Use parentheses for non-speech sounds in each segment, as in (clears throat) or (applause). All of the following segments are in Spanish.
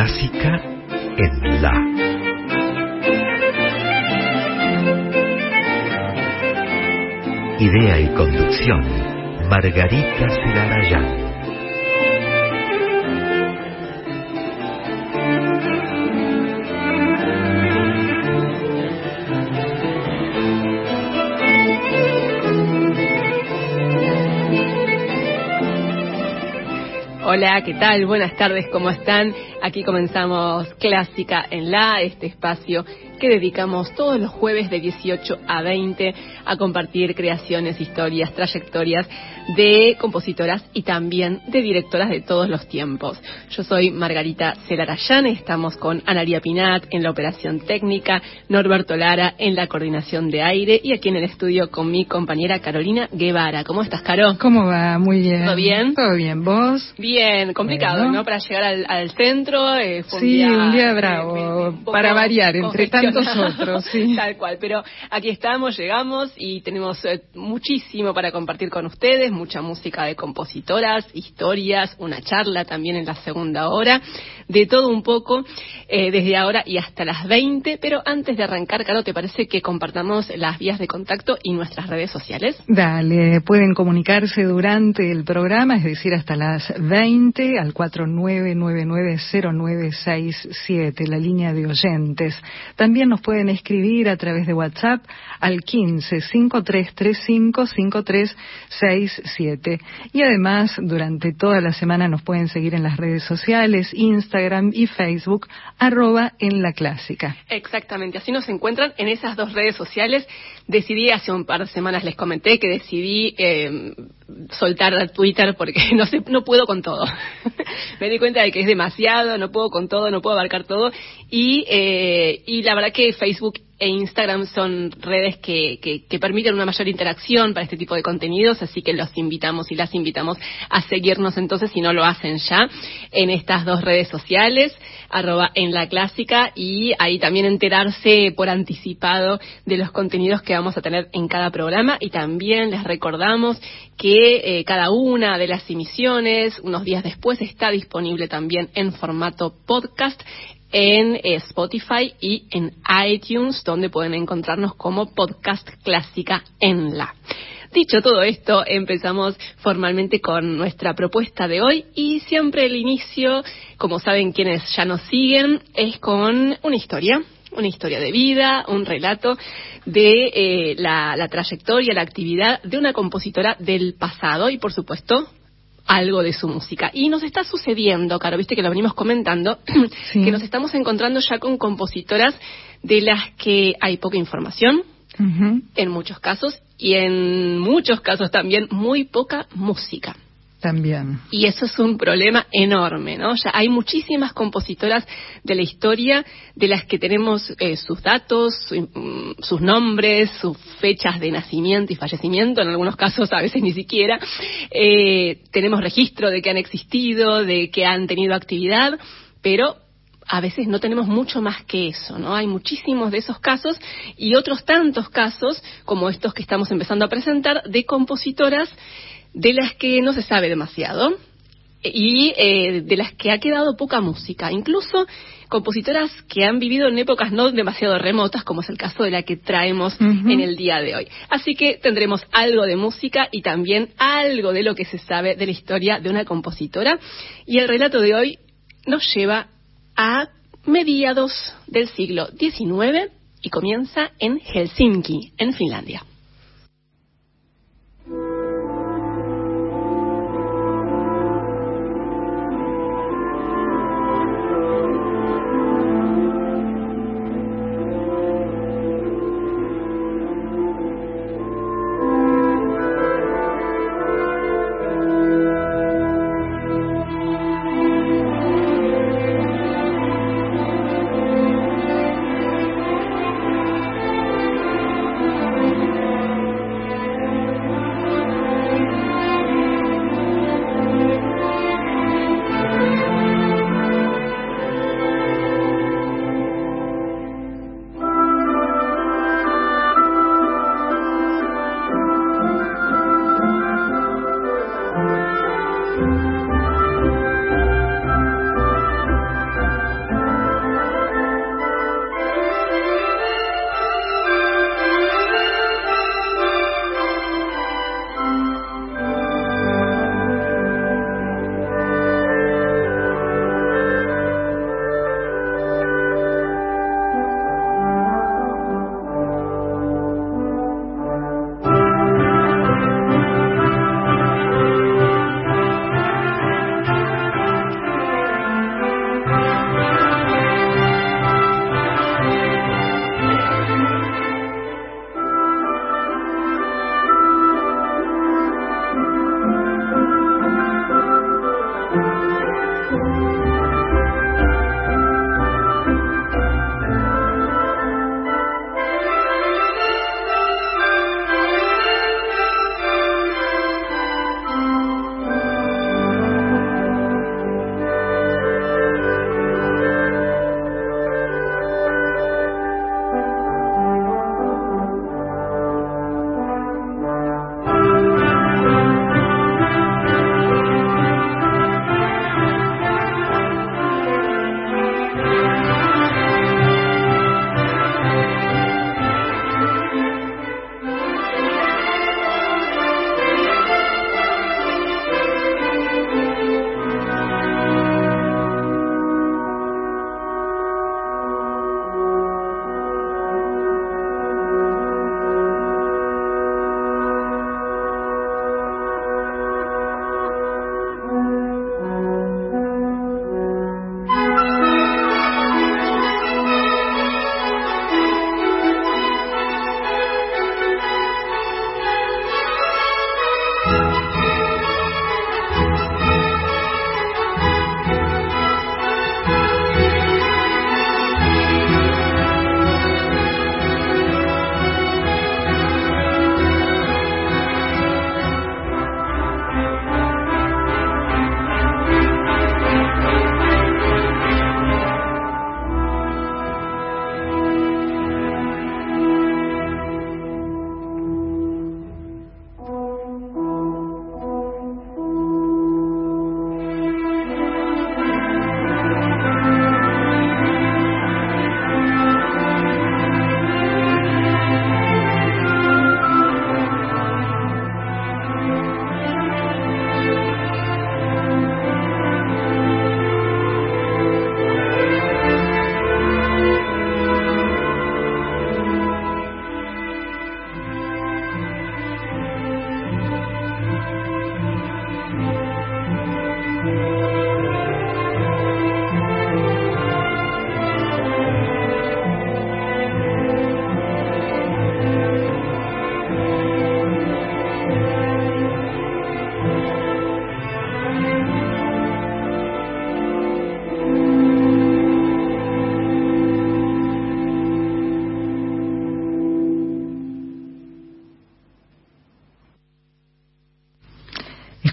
Clásica en La. Idea y conducción, Margarita Celarayán. Hola, ¿qué tal? Buenas tardes, ¿cómo están? Aquí comenzamos Clásica en la, este espacio que dedicamos todos los jueves de 18 a 20 a compartir creaciones, historias, trayectorias de compositoras y también de directoras de todos los tiempos. Yo soy Margarita Celarayán, estamos con Analia Pinat en la operación técnica, Norberto Lara en la coordinación de aire y aquí en el estudio con mi compañera Carolina Guevara. ¿Cómo estás, Caro? ¿Cómo va? Muy bien. ¿Todo bien? Todo bien. ¿Vos? Bien, complicado, ¿no? Para llegar al, centro. Eh, sí, un día, bravo, para variar, entre tantos otros, sí. (laughs) Tal cual, pero aquí estamos, llegamos y tenemos eh, muchísimo para compartir con ustedes, mucha música de compositoras, historias, una charla también en la segunda hora, de todo un poco, eh, desde ahora y hasta las 20, pero antes de arrancar, Caro, ¿te parece que compartamos las vías de contacto y nuestras redes sociales? Dale, pueden comunicarse durante el programa, es decir, hasta las 20 al 49990967, la línea de oyentes. También nos pueden escribir a través de WhatsApp al 15 5335 5367. Y además, durante toda la semana nos pueden seguir en las redes sociales, Instagram y Facebook, arroba en la clásica. Exactamente, así nos encuentran en esas dos redes sociales. Decidí, hace un par de semanas les comenté que decidí eh, soltar Twitter porque (laughs) no, sé, no puedo con todo. (laughs) Me di cuenta de que es demasiado, no puedo con todo, no puedo abarcar todo. Y, eh, y la verdad que Facebook e Instagram son redes que, que, permiten una mayor interacción para este tipo de contenidos, así que los invitamos y las invitamos a seguirnos entonces, si no lo hacen ya, en estas dos redes sociales, arroba en la clásica, y ahí también enterarse por anticipado de los contenidos que vamos a tener en cada programa, y también les recordamos que eh, cada una de las emisiones, unos días después, está disponible también en formato podcast en eh, Spotify y en iTunes, donde pueden encontrarnos como podcast clásica en la. Dicho todo esto, empezamos formalmente con nuestra propuesta de hoy y siempre el inicio, como saben quienes ya nos siguen, es con una historia, una historia de vida, un relato de eh, la, la trayectoria, la actividad de una compositora del pasado y, por supuesto, algo de su música. Y nos está sucediendo, Caro, viste que lo venimos comentando, (clears throat) que nos estamos encontrando ya con compositoras de las que hay poca información, en muchos casos, y en muchos casos también muy poca música. También. Y eso es un problema enorme, ¿no? Ya hay muchísimas compositoras de la historia de las que tenemos eh, sus datos, mm, sus nombres, sus fechas de nacimiento y fallecimiento, en algunos casos a veces ni siquiera. Eh, tenemos registro de que han existido, de que han tenido actividad, pero a veces no tenemos mucho más que eso, ¿no? Hay muchísimos de esos casos y otros tantos casos, como estos que estamos empezando a presentar, de compositoras de las que no se sabe demasiado y eh, de las que ha quedado poca música, incluso compositoras que han vivido en épocas no demasiado remotas, como es el caso de la que traemos en el día de hoy. Así que tendremos algo de música y también algo de lo que se sabe de la historia de una compositora. Y el relato de hoy nos lleva a mediados del siglo XIX y comienza en Helsinki, en Finlandia.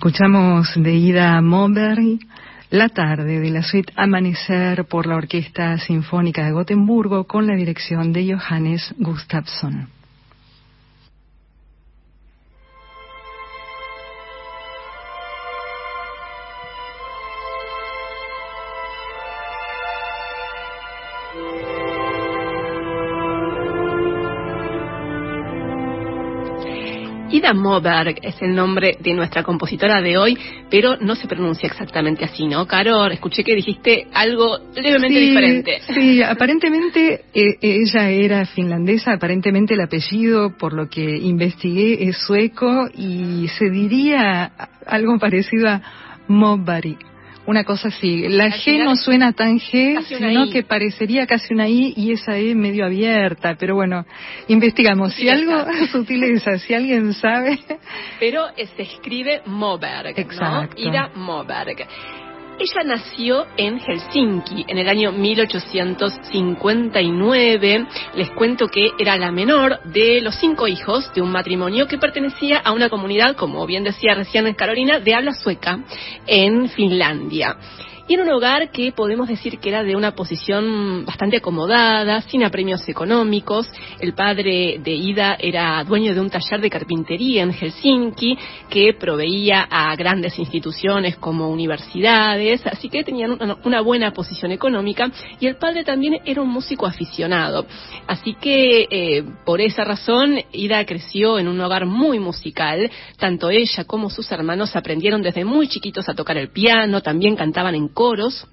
Escuchamos de Ida la tarde de la suite Amanecer por la Orquesta Sinfónica de Gotemburgo con la dirección de Johannes Gustafsson. Moberg es el nombre de nuestra compositora de hoy, pero no se pronuncia exactamente así, ¿no? Carol, escuché que dijiste algo levemente diferente. Sí, aparentemente eh, ella era finlandesa, aparentemente el apellido, por lo que investigué, es sueco y se diría algo parecido a Mobari una cosa así. La G no suena tan G, sino que parecería casi una I y esa E medio abierta. Pero bueno, investigamos. Si algo, sutileza, (laughs) si alguien sabe. Pero se escribe Moberg, Exacto. ¿no? Ida Moberg. Ella nació en Helsinki en el año 1859. Les cuento que era la menor de los cinco hijos de un matrimonio que pertenecía a una comunidad, como bien decía recién Carolina, de habla sueca en Finlandia y en un hogar que podemos decir que era de una posición bastante acomodada, sin apremios económicos. El padre de Ida era dueño de un taller de carpintería en Helsinki que proveía a grandes instituciones como universidades, así que tenían una buena posición económica y el padre también era un músico aficionado. Así que eh, por esa razón Ida creció en un hogar muy musical, tanto ella como sus hermanos aprendieron desde muy chiquitos a tocar el piano, también cantaban en coros.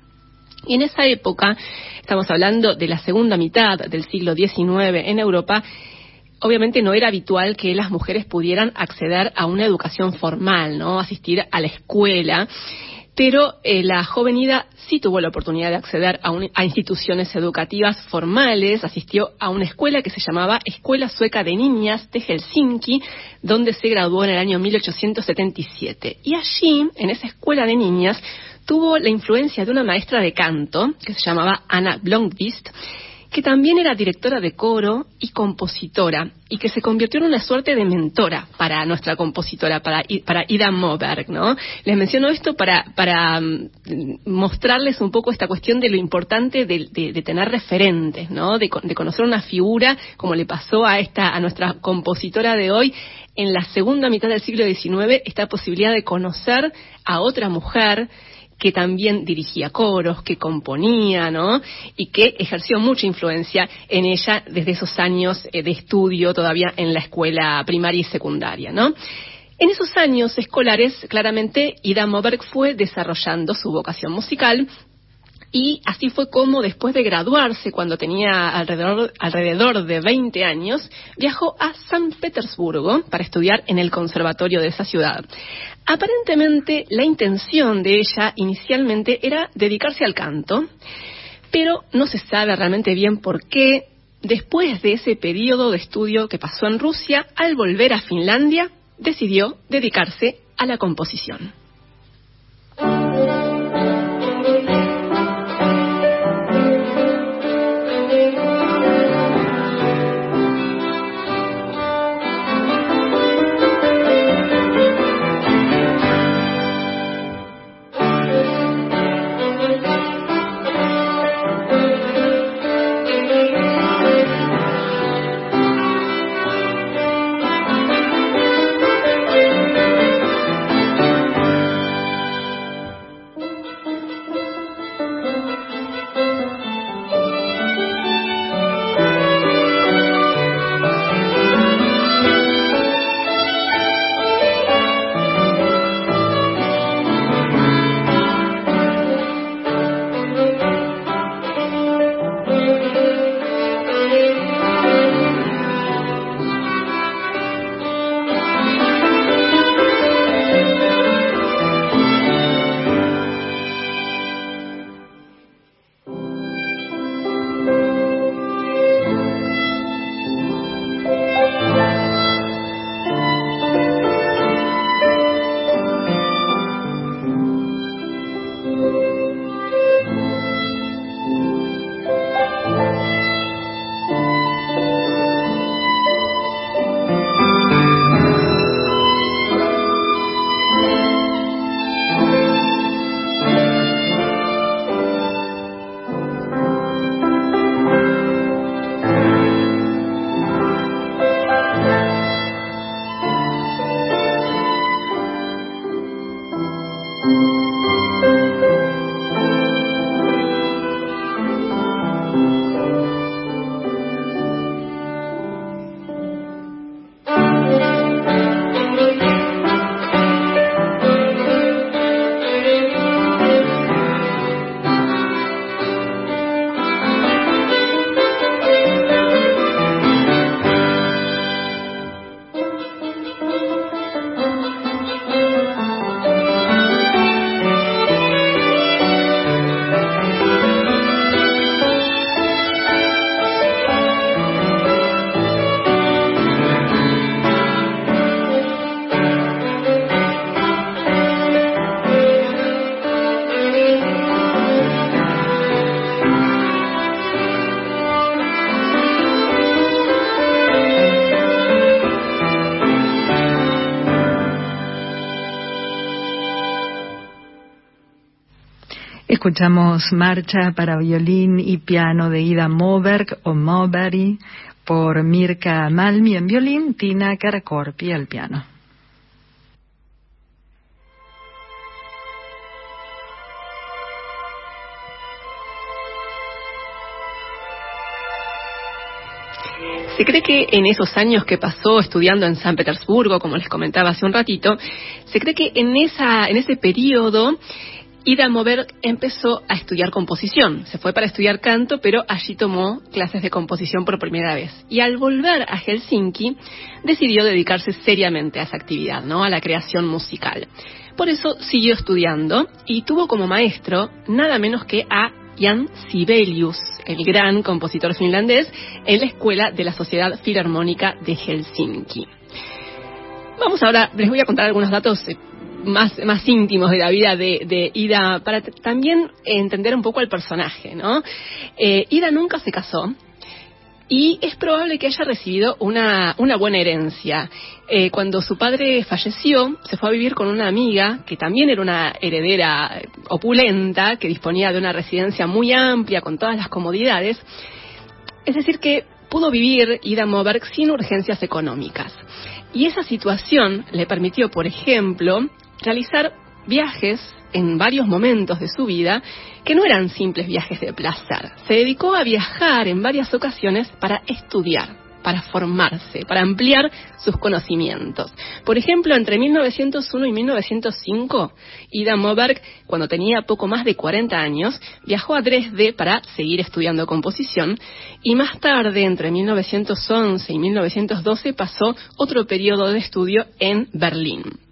Y en esa época, estamos hablando de la segunda mitad del siglo XIX en Europa, obviamente no era habitual que las mujeres pudieran acceder a una educación formal, ¿no? Asistir a la escuela pero eh, la joven Ida sí tuvo la oportunidad de acceder a, a, instituciones educativas formales, asistió a una escuela que se llamaba Escuela Sueca de Niñas de Helsinki, donde se graduó en el año 1877. Y allí, en esa escuela de niñas, tuvo la influencia de una maestra de canto que se llamaba Anna Blomqvist, que también era directora de coro y compositora, y que se convirtió en una suerte de mentora para nuestra compositora, para, para Ida Moberg, ¿no? Les menciono esto para, para mm, mostrarles un poco esta cuestión de lo importante de, tener referentes, ¿no? De, de, conocer una figura, como le pasó a esta, a nuestra compositora de hoy, en la segunda mitad del siglo XIX, esta posibilidad de conocer a otra mujer que también dirigía coros, que componía, ¿no? Y que ejerció mucha influencia en ella desde esos años eh, de estudio todavía en la escuela primaria y secundaria, ¿no? En esos años escolares, claramente, Ida Moberg fue desarrollando su vocación musical y así fue como después de graduarse, cuando tenía alrededor, de 20 años, viajó a San Petersburgo para estudiar en el conservatorio de esa ciudad. Aparentemente la intención de ella inicialmente era dedicarse al canto, pero no se sabe realmente bien por qué. Después de ese periodo de estudio que pasó en Rusia, al volver a Finlandia, decidió dedicarse a la composición. Escuchamos Marcha para violín y piano de Ida Moberg o Mobari por Mirka Malmi en violín, Tina Karakorpi al piano. Se cree que en esos años que pasó estudiando en San Petersburgo, como les comentaba hace un ratito, se cree que en, esa, en ese periodo Ida Moberg empezó a estudiar composición. Se fue para estudiar canto, pero allí tomó clases de composición por primera vez. Y al volver a Helsinki, decidió dedicarse seriamente a esa actividad, ¿no? A la creación musical. Por eso siguió estudiando y tuvo como maestro nada menos que a Jan Sibelius, el gran compositor finlandés, en la escuela de la Sociedad Filarmónica de Helsinki. Vamos ahora, les voy a contar algunos datos eh, más, más íntimos de la vida de, Ida, para también entender un poco al personaje, ¿no? Eh, Ida nunca se casó, y es probable que haya recibido una, una buena herencia. Eh, cuando su padre falleció, se fue a vivir con una amiga que también era una heredera opulenta, que disponía de una residencia muy amplia con todas las comodidades. Es decir, que pudo vivir Ida Moberg sin urgencias económicas. Y esa situación le permitió, por ejemplo, realizar viajes en varios momentos de su vida que no eran simples viajes de placer. Se dedicó a viajar en varias ocasiones para estudiar, para formarse, para ampliar sus conocimientos. Por ejemplo, entre 1901 y 1905, Ida Moberg, cuando tenía poco más de 40 años, viajó a Dresde para seguir estudiando composición y más tarde, entre 1911 y 1912, pasó otro periodo de estudio en Berlín.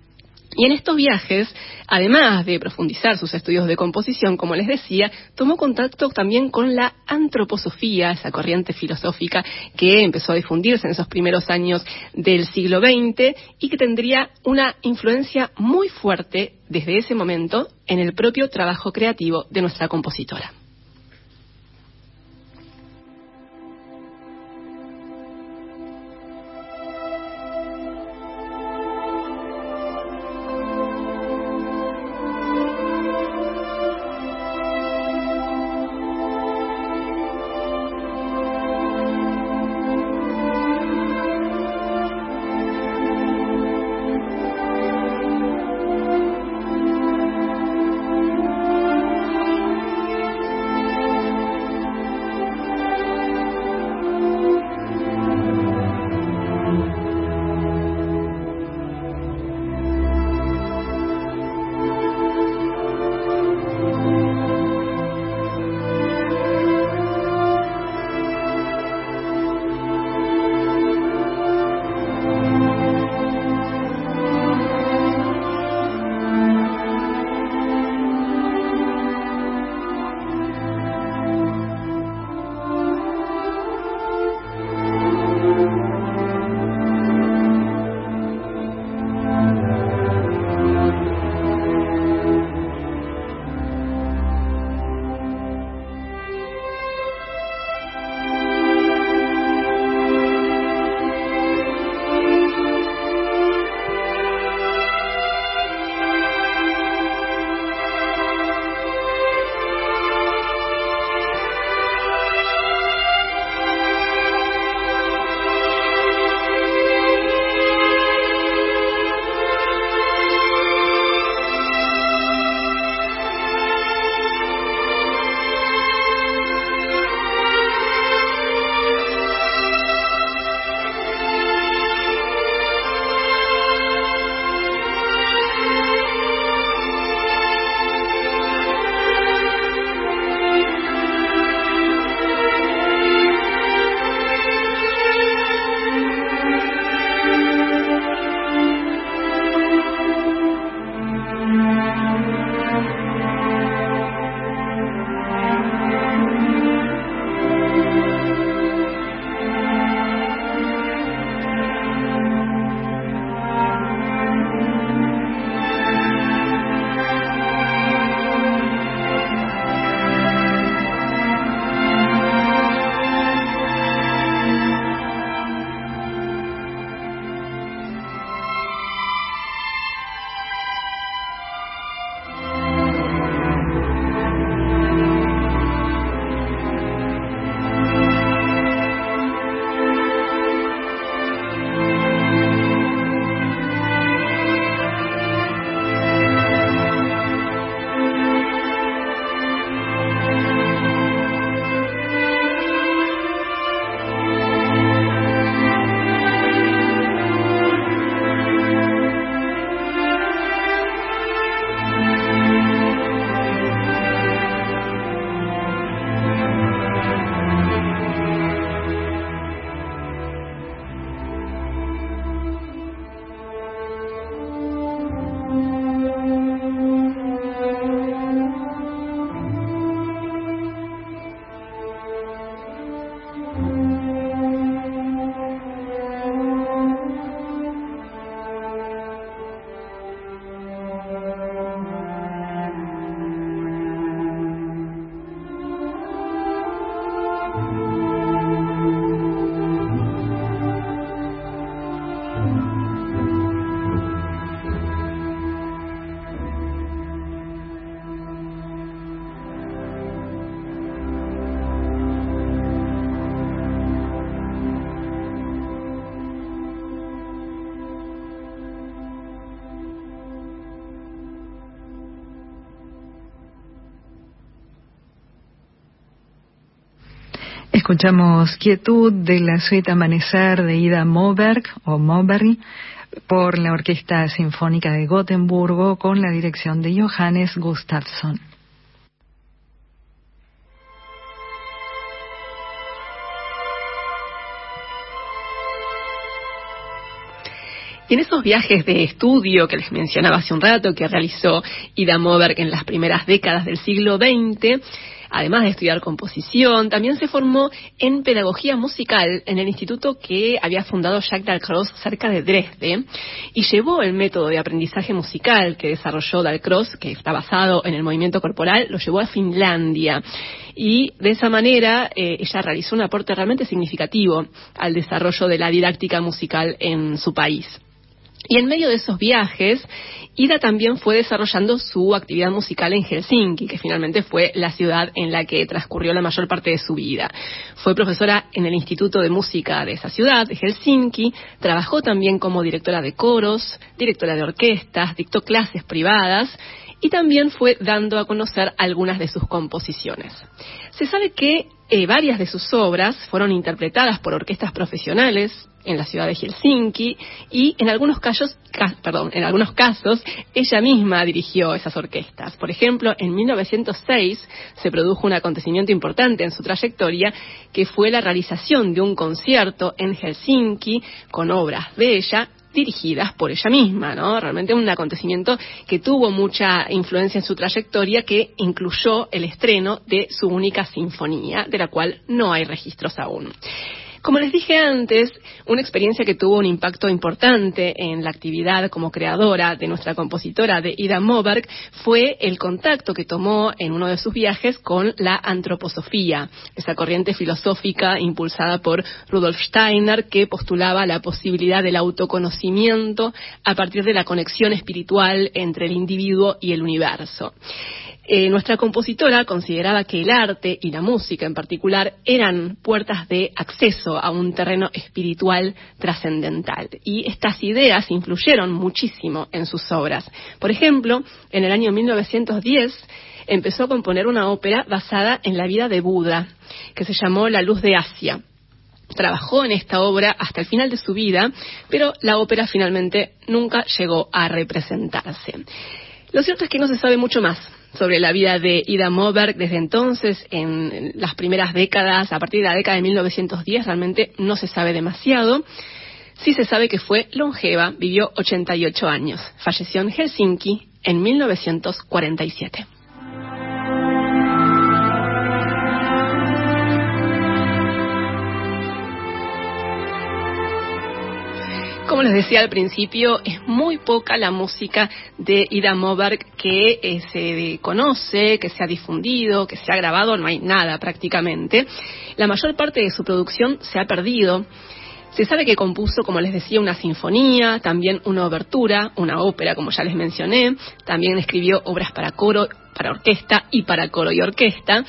Y en estos viajes, además de profundizar sus estudios de composición, como les decía, tomó contacto también con la antroposofía, esa corriente filosófica que empezó a difundirse en esos primeros años del siglo XX y que tendría una influencia muy fuerte desde ese momento en el propio trabajo creativo de nuestra compositora. Escuchamos Quietud de la suite Amanecer de Ida Moberg o Moberg por la Orquesta Sinfónica de Gotemburgo con la dirección de Johannes Gustafsson. Y en esos viajes de estudio que les mencionaba hace un rato, que realizó Ida Moberg en las primeras décadas del siglo XX, además de estudiar composición, también se formó en pedagogía musical en el instituto que había fundado Jacques Dalcroze cerca de Dresde y llevó el método de aprendizaje musical que desarrolló Dalcroze, que está basado en el movimiento corporal, lo llevó a Finlandia. Y de esa manera eh, ella realizó un aporte realmente significativo al desarrollo de la didáctica musical en su país. Y en medio de esos viajes, Ida también fue desarrollando su actividad musical en Helsinki, que finalmente fue la ciudad en la que transcurrió la mayor parte de su vida. Fue profesora en el Instituto de Música de esa ciudad, de Helsinki, trabajó también como directora de coros, directora de orquestas, dictó clases privadas y también fue dando a conocer algunas de sus composiciones. Se sabe que eh, varias de sus obras fueron interpretadas por orquestas profesionales en la ciudad de Helsinki y en algunos casos, perdón, en algunos casos ella misma dirigió esas orquestas. Por ejemplo, en 1906 se produjo un acontecimiento importante en su trayectoria que fue la realización de un concierto en Helsinki con obras de ella dirigidas por ella misma, ¿no? Realmente un acontecimiento que tuvo mucha influencia en su trayectoria que incluyó el estreno de su única sinfonía, de la cual no hay registros aún. Como les dije antes, una experiencia que tuvo un impacto importante en la actividad como creadora de nuestra compositora de Ida Moberg fue el contacto que tomó en uno de sus viajes con la antroposofía, esa corriente filosófica impulsada por Rudolf Steiner que postulaba la posibilidad del autoconocimiento a partir de la conexión espiritual entre el individuo y el universo. Eh, nuestra compositora consideraba que el arte y la música en particular eran puertas de acceso a un terreno espiritual trascendental. Y estas ideas influyeron muchísimo en sus obras. Por ejemplo, en el año 1910 empezó a componer una ópera basada en la vida de Buda, que se llamó La Luz de Asia trabajó en esta obra hasta el final de su vida, pero la ópera finalmente nunca llegó a representarse. Lo cierto es que no se sabe mucho más sobre la vida de Ida Moberg desde entonces, en las primeras décadas, a partir de la década de 1910, realmente no se sabe demasiado. Sí se sabe que fue longeva, vivió 88 años. Falleció en Helsinki en 1947. Como les decía al principio, es muy poca la música de Ida Moberg que eh, se conoce, que se ha difundido, que se ha grabado, no hay nada prácticamente. La mayor parte de su producción se ha perdido. Se sabe que compuso, como les decía, una sinfonía, también una obertura, una ópera, como ya les mencioné. También escribió obras para coro, para orquesta y para coro y orquesta.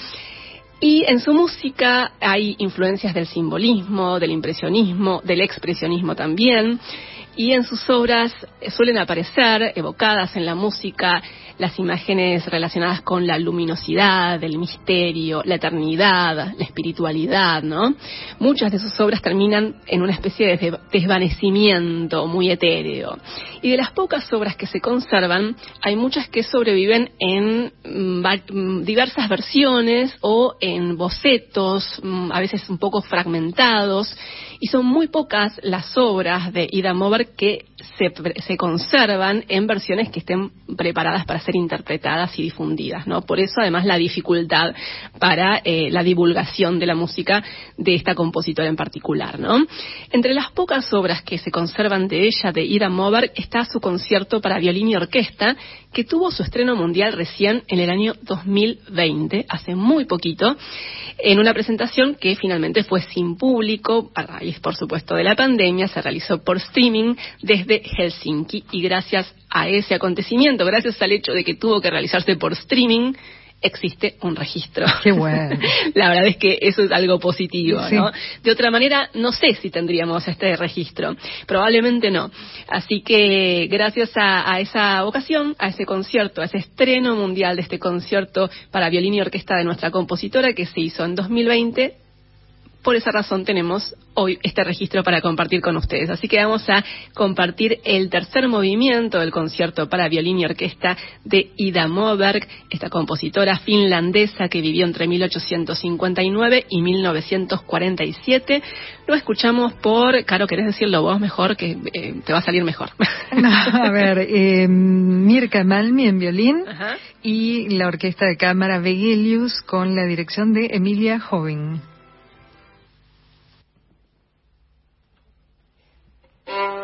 Y en su música hay influencias del simbolismo, del impresionismo, del expresionismo también. Y en sus obras suelen aparecer, evocadas en la música, las imágenes relacionadas con la luminosidad, el misterio, la eternidad, la espiritualidad, ¿no? Muchas de sus obras terminan en una especie de desvanecimiento muy etéreo. Y de las pocas obras que se conservan, hay muchas que sobreviven en mm, mm, diversas versiones o en bocetos, mm, a veces un poco fragmentados, y son muy pocas las obras de Ida Mover que se, se conservan en versiones que estén preparadas para ser interpretadas y difundidas, ¿no? Por eso, además, la dificultad para eh, la divulgación de la música de esta compositora en particular, ¿no? Entre las pocas obras que se conservan de ella, de Ida Moberg, está su concierto para violín y orquesta, que tuvo su estreno mundial recién en el año 2020, hace muy poquito, en una presentación que finalmente fue sin público, a raíz, por supuesto, de la pandemia, se realizó por streaming desde Helsinki. Y gracias a ese acontecimiento, gracias al hecho de que tuvo que realizarse por streaming, existe un registro. Qué bueno. (laughs) La verdad es que eso es algo positivo, ¿no? De otra manera, no sé si tendríamos este registro. Probablemente no. Así que gracias a, esa ocasión, a ese concierto, a ese estreno mundial de este concierto para violín y orquesta de nuestra compositora que se hizo en 2020, por esa razón tenemos hoy este registro para compartir con ustedes. Así que vamos a compartir el tercer movimiento del concierto para violín y orquesta de Ida Moberg, esta compositora finlandesa que vivió entre 1859 y 1947. Lo escuchamos por, Caro, ¿querés decirlo vos mejor? Que eh, te va a salir mejor. a ver, (laughs) eh, Mirka Malmi en violín y la orquesta de cámara Vegelius con la dirección de Emilia Joven. Thank you.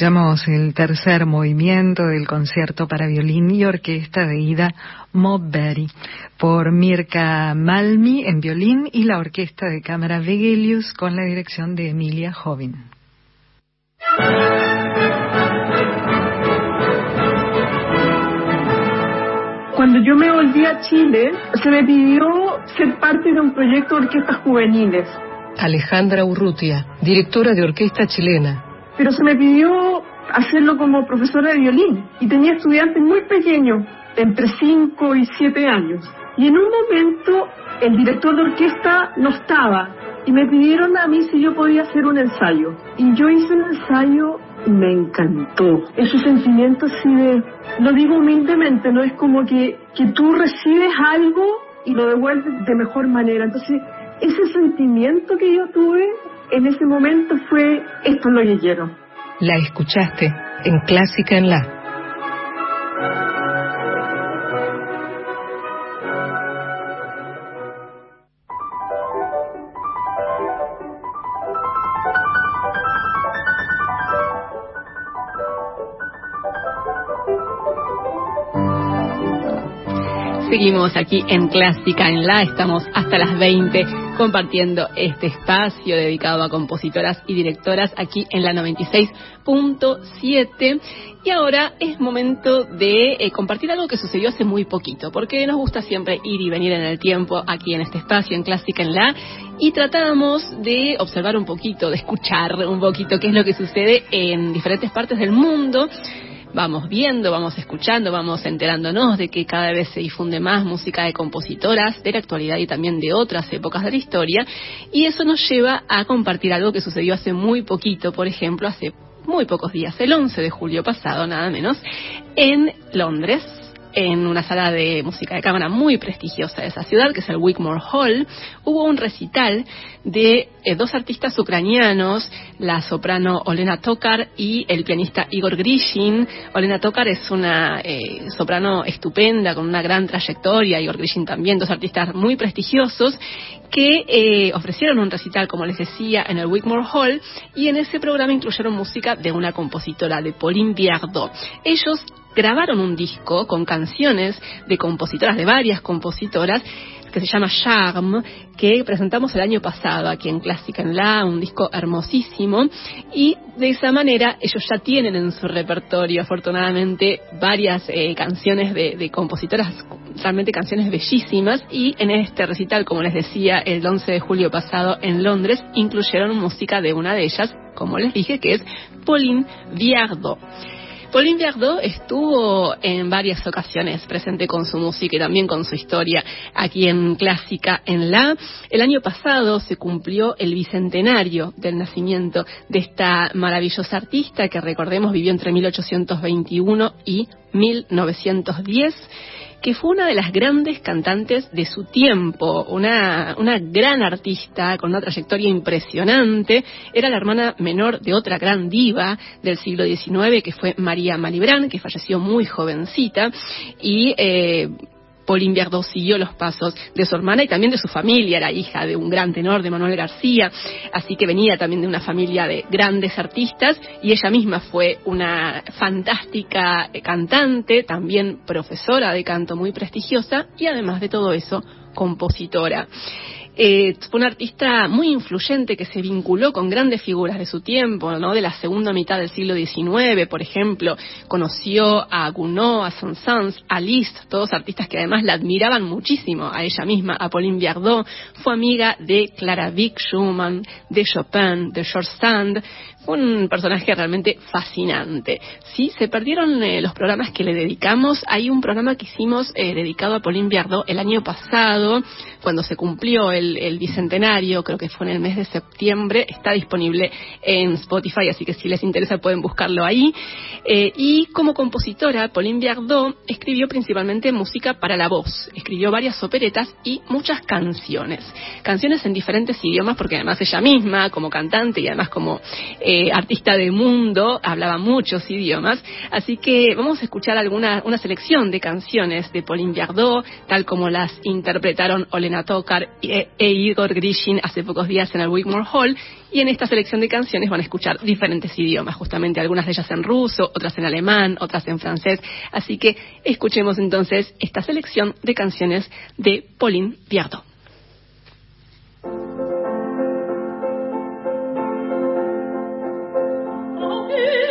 Escuchamos el tercer movimiento del concierto para violín y orquesta de Ida Mobberry por Mirka Malmi en violín y la orquesta de cámara Vegelius con la dirección de Emilia Jovin. Cuando yo me volví a Chile, se me pidió ser parte de un proyecto de orquestas juveniles. Alejandra Urrutia, directora de orquesta chilena pero se me pidió hacerlo como profesora de violín y tenía estudiantes muy pequeños, entre 5 y 7 años. Y en un momento el director de orquesta no estaba y me pidieron a mí si yo podía hacer un ensayo. Y yo hice el ensayo y me encantó. Ese sentimiento así de, lo digo humildemente, ¿no? Es como que, que tú recibes algo y lo devuelves de mejor manera. Entonces, ese sentimiento que yo tuve en ese momento fue, esto es lo que quiero. La escuchaste en Clásica en La. Seguimos aquí en Clásica en La, estamos hasta las 20 compartiendo este espacio dedicado a compositoras y directoras aquí en la 96.7. Y ahora es momento de eh, compartir algo que sucedió hace muy poquito, porque nos gusta siempre ir y venir en el tiempo aquí en este espacio, en Clásica en La, y tratamos de observar un poquito, de escuchar un poquito qué es lo que sucede en diferentes partes del mundo vamos viendo, vamos escuchando, vamos enterándonos de que cada vez se difunde más música de compositoras de la actualidad y también de otras épocas de la historia. Y eso nos lleva a compartir algo que sucedió hace muy poquito, por ejemplo, hace muy pocos días, el 11 de julio pasado, nada menos, en Londres, en una sala de música de cámara muy prestigiosa de esa ciudad, que es el Wigmore Hall, hubo un recital de eh, dos artistas ucranianos, la soprano Olena Tokar y el pianista Igor Grishin. Olena Tokar es una eh, soprano estupenda, con una gran trayectoria, Igor Grishin también, dos artistas muy prestigiosos, que eh, ofrecieron un recital, como les decía, en el Wigmore Hall, y en ese programa incluyeron música de una compositora, de Pauline Biardot. Ellos grabaron un disco con canciones de compositoras, de varias compositoras, que se llama Charm, que presentamos el año pasado aquí en Clásica en La, un disco hermosísimo, y de esa manera ellos ya tienen en su repertorio, afortunadamente, varias eh, canciones de, de, compositoras, realmente canciones bellísimas, y en este recital, como les decía, el 11 de julio pasado en Londres, incluyeron música de una de ellas, como les dije, que es Pauline Viardot. Pauline Viardot estuvo en varias ocasiones presente con su música y también con su historia aquí en Clásica en La. El año pasado se cumplió el bicentenario del nacimiento de esta maravillosa artista que recordemos vivió entre 1821 y 1910 que fue una de las grandes cantantes de su tiempo, una, una gran artista con una trayectoria impresionante. Era la hermana menor de otra gran diva del siglo XIX, que fue María Malibran, que falleció muy jovencita, y eh, Pauline Viardot siguió los pasos de su hermana y también de su familia, era hija de un gran tenor, de Manuel García, así que venía también de una familia de grandes artistas y ella misma fue una fantástica cantante, también profesora de canto muy prestigiosa y además de todo eso, compositora. Eh, fue una artista muy influyente que se vinculó con grandes figuras de su tiempo, ¿no? De la segunda mitad del siglo XIX, por ejemplo, conoció a Gounod, a Saint-Saëns, a Liszt, todos artistas que además la admiraban muchísimo a ella misma, a Pauline Viardot, fue amiga de Clara Wieck Schumann, de Chopin, de George Sand, un personaje realmente fascinante. Sí, se perdieron eh, los programas que le dedicamos. Hay un programa que hicimos eh, dedicado a Pauline Viardot el año pasado, cuando se cumplió el, bicentenario, creo que fue en el mes de septiembre. Está disponible en Spotify, así que si les interesa pueden buscarlo ahí. Eh, y como compositora, Pauline Viardot escribió principalmente música para la voz. Escribió varias operetas y muchas canciones. Canciones en diferentes idiomas, porque además ella misma, como cantante y además como eh, artista de mundo, hablaba muchos idiomas, así que vamos a escuchar alguna una selección de canciones de Pauline Viardot, tal como las interpretaron Olena Tokar e, e Igor Grishin hace pocos días en el Wigmore Hall, y en esta selección de canciones van a escuchar diferentes idiomas, justamente algunas de ellas en ruso, otras en alemán, otras en francés, así que escuchemos entonces esta selección de canciones de Pauline Viardot. in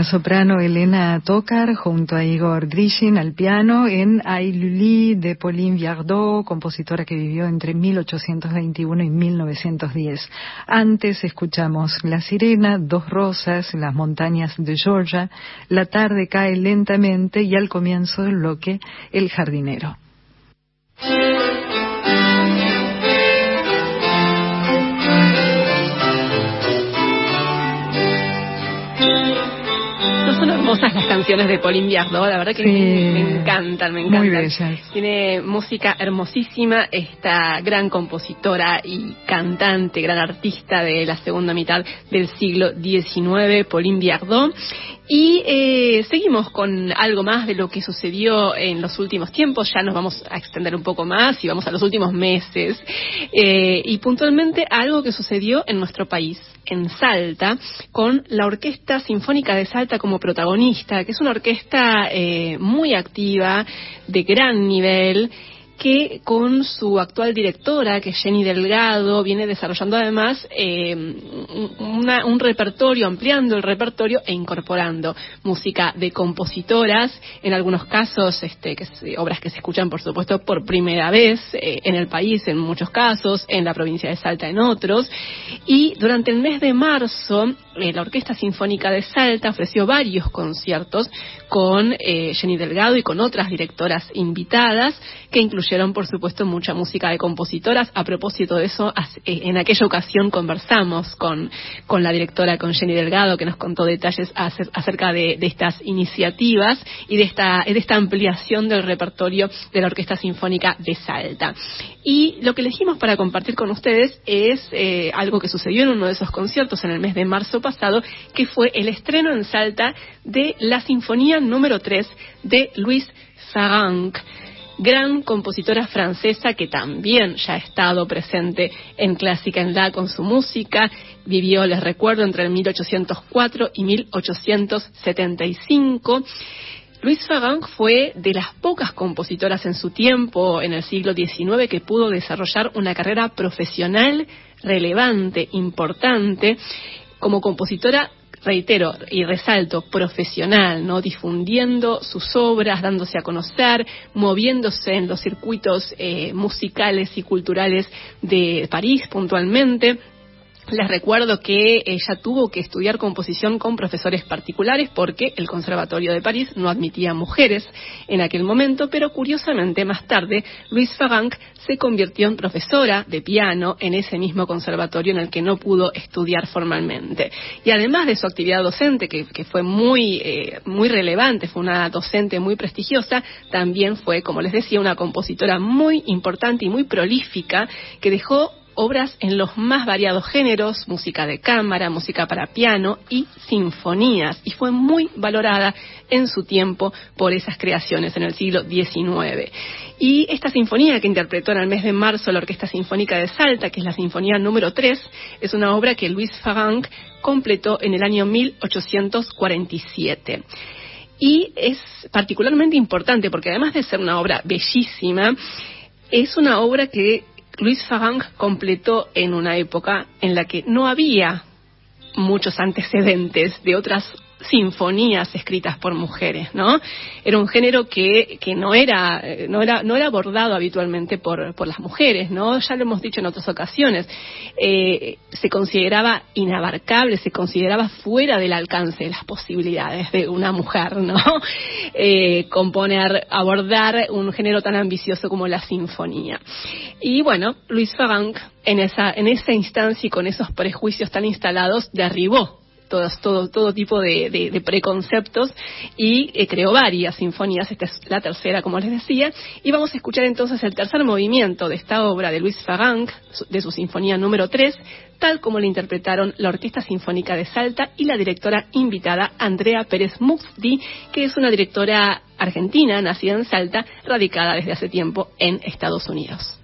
la soprano Elena Tokar junto a Igor Grishin al piano en Ay Luli de Pauline Viardot, compositora que vivió entre 1821 y 1910. Antes escuchamos La Sirena, Dos Rosas, Las Montañas de Georgia, La tarde cae lentamente y al comienzo del bloque El jardinero. Canciones de Pauline Viardot, la verdad que me, encantan, me encantan. Muy bellas. Tiene música hermosísima, esta gran compositora y cantante, gran artista de la segunda mitad del siglo XIX, Pauline Viardot. Y eh, seguimos con algo más de lo que sucedió en los últimos tiempos, ya nos vamos a extender un poco más y vamos a los últimos meses, eh, y puntualmente algo que sucedió en nuestro país, en Salta, con la Orquesta Sinfónica de Salta como protagonista, que es una orquesta eh, muy activa, de gran nivel, que con su actual directora, que es Jenny Delgado, viene desarrollando además eh, un repertorio, ampliando el repertorio e incorporando música de compositoras, en algunos casos este, obras que se escuchan, por supuesto, por primera vez eh, en el país, en muchos casos, en la provincia de Salta en otros. Y durante el mes de marzo, la Orquesta Sinfónica de Salta ofreció varios conciertos con Jenny Delgado y con otras directoras invitadas, que incluyeron por supuesto, mucha música de compositoras. A propósito de eso, eh, en aquella ocasión conversamos con, con la directora, con Jenny Delgado, que nos contó detalles acerca de, estas iniciativas y de esta, de esta ampliación del repertorio de la Orquesta Sinfónica de Salta. Y lo que elegimos para compartir con ustedes es eh, algo que sucedió en uno de esos conciertos en el mes de marzo pasado, que fue el estreno en Salta de la Sinfonía número 3 de Luis Sarank gran compositora francesa que también ya ha estado presente en Clásica en La con su música. Vivió, les recuerdo, entre el 1804 y 1875. Louise Farang fue de las pocas compositoras en su tiempo, en el siglo XIX, que pudo desarrollar una carrera profesional relevante, importante. Como compositora reitero y resalto, profesional, ¿no? Difundiendo sus obras, dándose a conocer, moviéndose en los circuitos eh, musicales y culturales de París puntualmente les recuerdo que ella tuvo que estudiar composición con profesores particulares porque el Conservatorio de París no admitía mujeres en aquel momento, pero curiosamente más tarde Louise Farranc se convirtió en profesora de piano en ese mismo conservatorio en el que no pudo estudiar formalmente. Y además de su actividad docente, que, fue muy, eh, muy relevante, fue una docente muy prestigiosa, también fue, como les decía, una compositora muy importante y muy prolífica que dejó obras en los más variados géneros, música de cámara, música para piano y sinfonías, y fue muy valorada en su tiempo por esas creaciones en el siglo XIX. Y esta sinfonía que interpretó en el mes de marzo la Orquesta Sinfónica de Salta, que es la Sinfonía número 3, es una obra que Luis Farranc completó en el año 1847 y es particularmente importante porque además de ser una obra bellísima, es una obra que Luis Farang completó en una época en la que no había muchos antecedentes de otras sinfonías escritas por mujeres, ¿no? Era un género que, que no era no era no era abordado habitualmente por, por las mujeres, ¿no? Ya lo hemos dicho en otras ocasiones. Eh, se consideraba inabarcable, se consideraba fuera del alcance de las posibilidades de una mujer, ¿no? (laughs) Eh, componer, abordar un género tan ambicioso como la sinfonía. Y bueno, Luis Farranc en esa en esa instancia y con esos prejuicios tan instalados derribó todo, todo tipo de, preconceptos y eh, creó varias sinfonías, esta es la tercera, como les decía, y vamos a escuchar entonces el tercer movimiento de esta obra de Luis Farranc, de su sinfonía número 3, tal como la interpretaron la Orquesta Sinfónica de Salta y la directora invitada Andrea Pérez Mufdi, que es una directora argentina, nacida en Salta, radicada desde hace tiempo en Estados Unidos.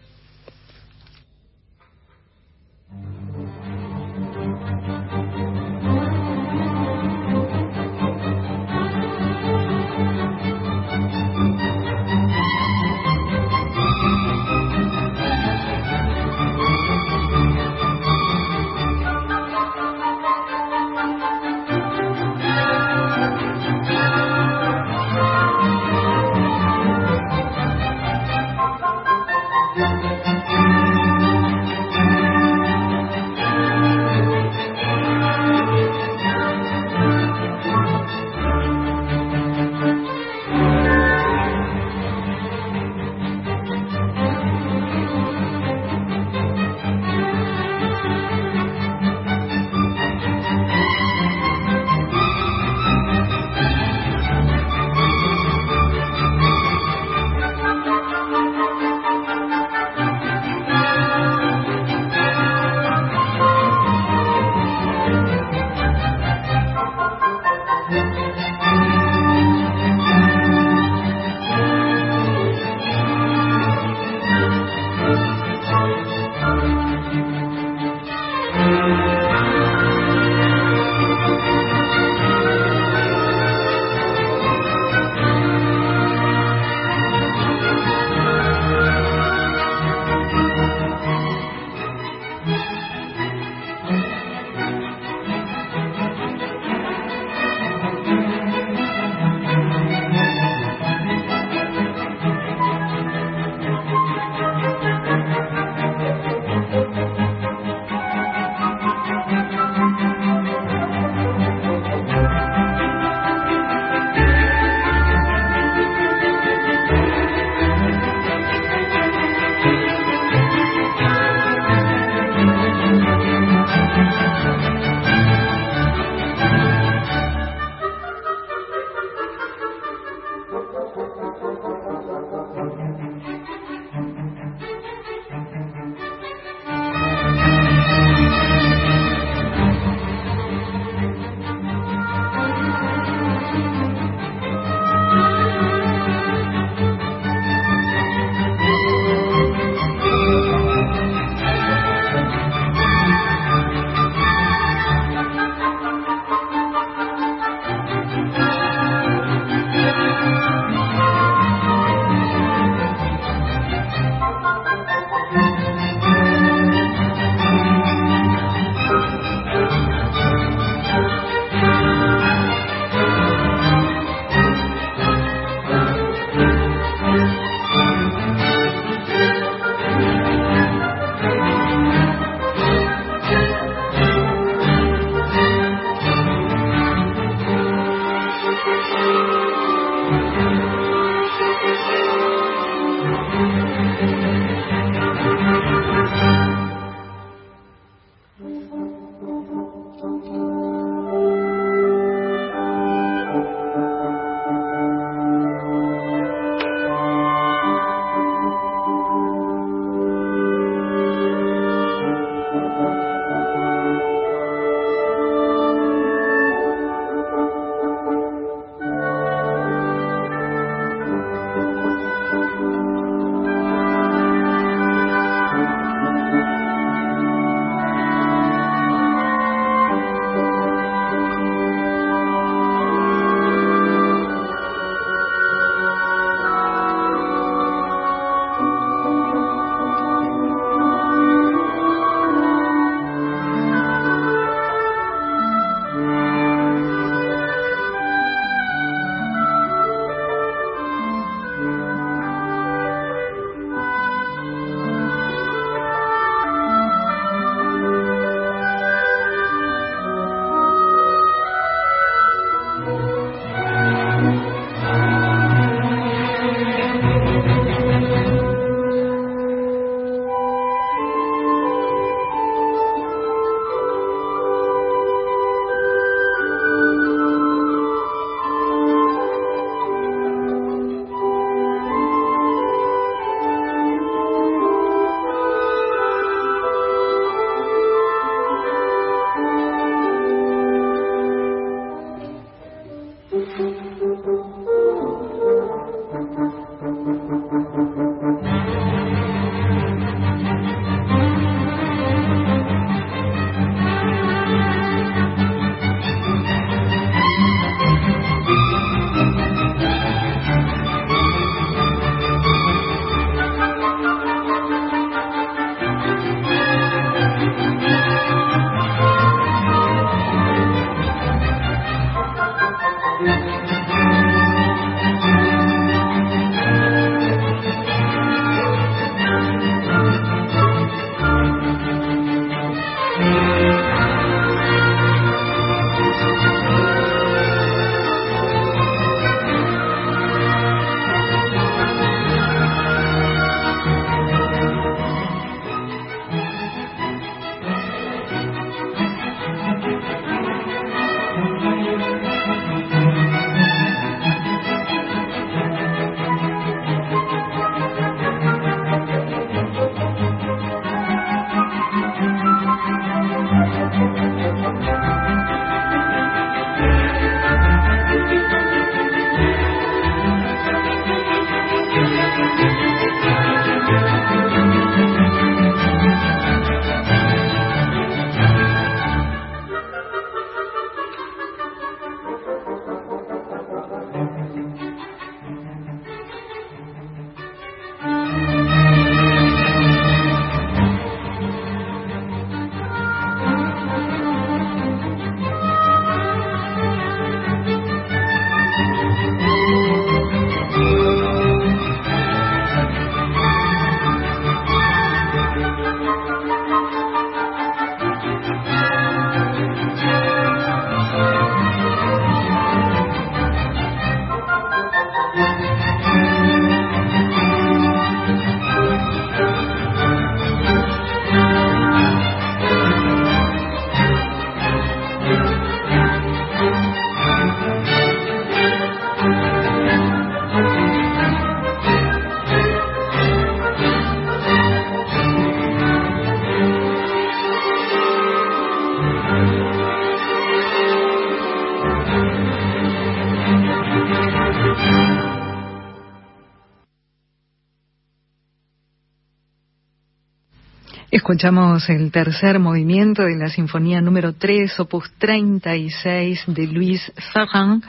Escuchamos el tercer movimiento de la Sinfonía número 3, opus 36 de Luis Ferrand,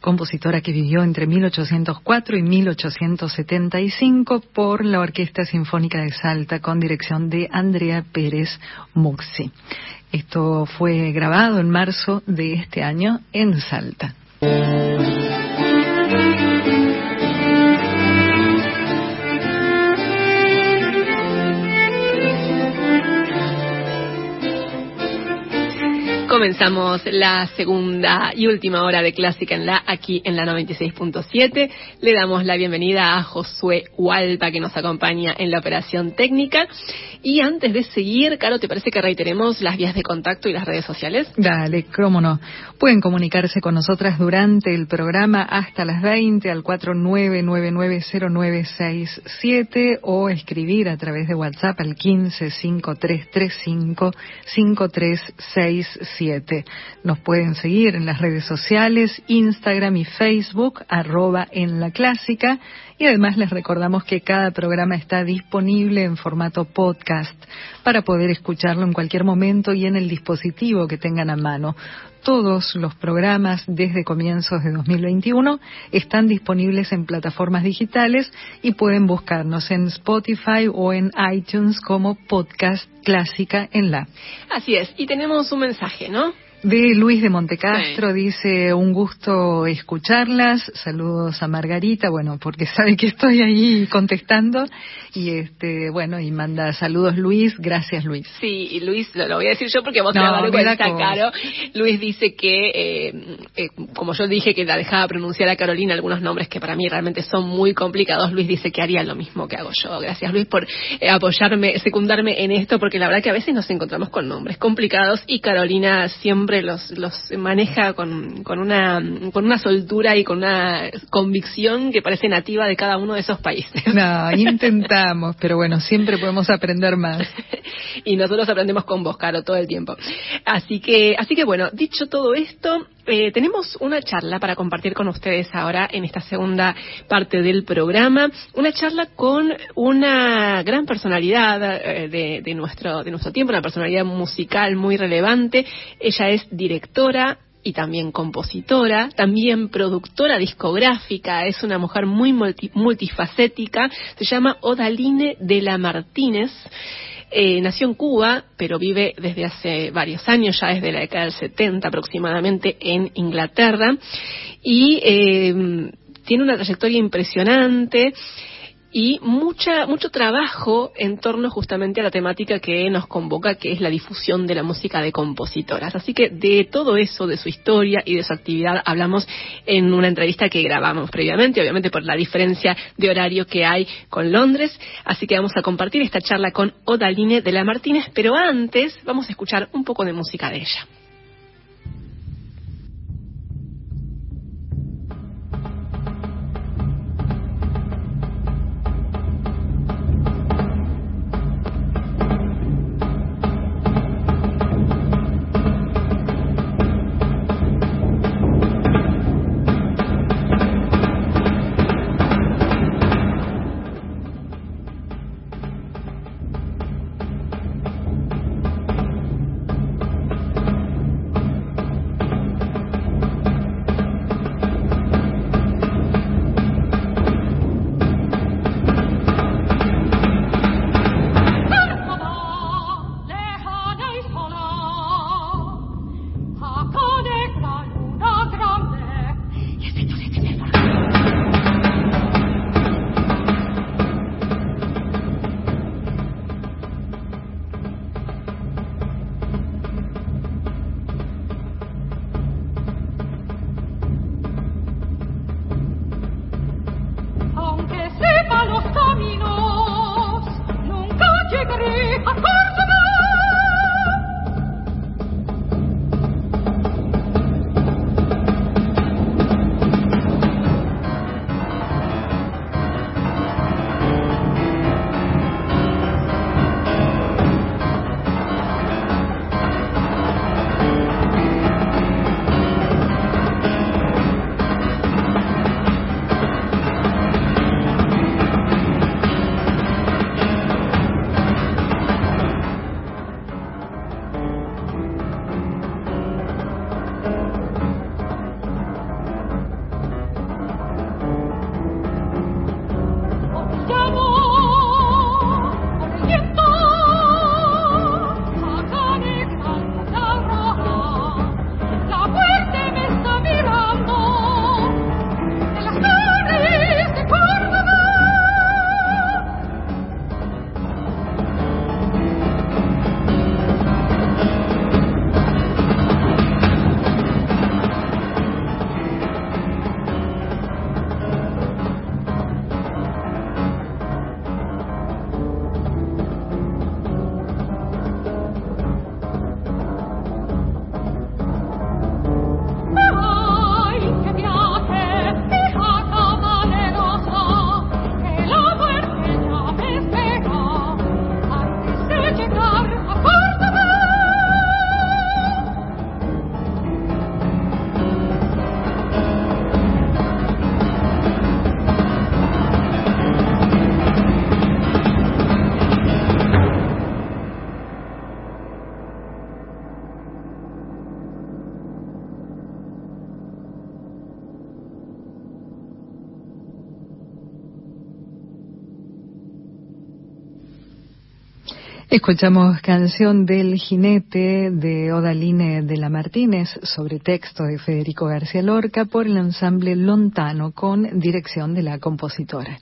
compositora que vivió entre 1804 y 1875 por la Orquesta Sinfónica de Salta con dirección de Andrea Pérez Muxi. Esto fue grabado en marzo de este año en Salta. Comenzamos la segunda y última hora de Clásica en la aquí en la 96.7. Le damos la bienvenida a Josué Hualpa que nos acompaña en la operación técnica. Y antes de seguir, Caro, ¿te parece que reiteremos las vías de contacto y las redes sociales? Dale, cómo no. Pueden comunicarse con nosotras durante el programa hasta las 20 al 49990967 o escribir a través de WhatsApp al 1553355367. Nos pueden seguir en las redes sociales, Instagram y Facebook, arroba en la clásica. Y además les recordamos que cada programa está disponible en formato podcast para poder escucharlo en cualquier momento y en el dispositivo que tengan a mano. Todos los programas desde comienzos de 2021 están disponibles en plataformas digitales y pueden buscarnos en Spotify o en iTunes como podcast clásica en la. Así es, y tenemos un mensaje, ¿no? De Luis de Montecastro dice un gusto escucharlas, saludos a Margarita, bueno, porque sabe que estoy ahí contestando y este, bueno, y manda saludos Luis, gracias Luis. Sí, y Luis, lo, voy a decir yo porque vos no, te lo está caro. Luis dice que, eh, eh, como yo dije que la dejaba pronunciar a Carolina algunos nombres que para mí realmente son muy complicados, Luis dice que haría lo mismo que hago yo. Gracias Luis por eh, apoyarme, secundarme en esto, porque la verdad que a veces nos encontramos con nombres complicados y Carolina siempre los, los maneja con, con, una, con una soltura y con una convicción que parece nativa de cada uno de esos países. No, (laughs) intentamos, pero bueno, siempre podemos aprender más. y nosotros aprendemos con vos, Caro, todo el tiempo. Así que, así que bueno, dicho todo esto, eh, tenemos una charla para compartir con ustedes ahora en esta segunda parte del programa, una charla con una gran personalidad eh, de, de, nuestro, de nuestro tiempo, una personalidad musical muy relevante. Ella es directora y también compositora, también productora discográfica, es una mujer muy multifacética, se llama Odaline de la Martínez. Eh, nació en Cuba, pero vive desde hace varios años, ya desde la década del 70 aproximadamente, en Inglaterra. Y eh, tiene una trayectoria impresionante y mucha, mucho trabajo en torno justamente a la temática que nos convoca, que es la difusión de la música de compositoras. Así que de todo eso, de su historia y de su actividad, hablamos en una entrevista que grabamos previamente, obviamente por la diferencia de horario que hay con Londres. Así que vamos a compartir esta charla con Odaline de la Martínez, pero antes vamos a escuchar un poco de música de ella. Escuchamos canción del jinete de Odaline de la Martínez sobre texto de Federico García Lorca por el ensamble Lontano con dirección de la compositora.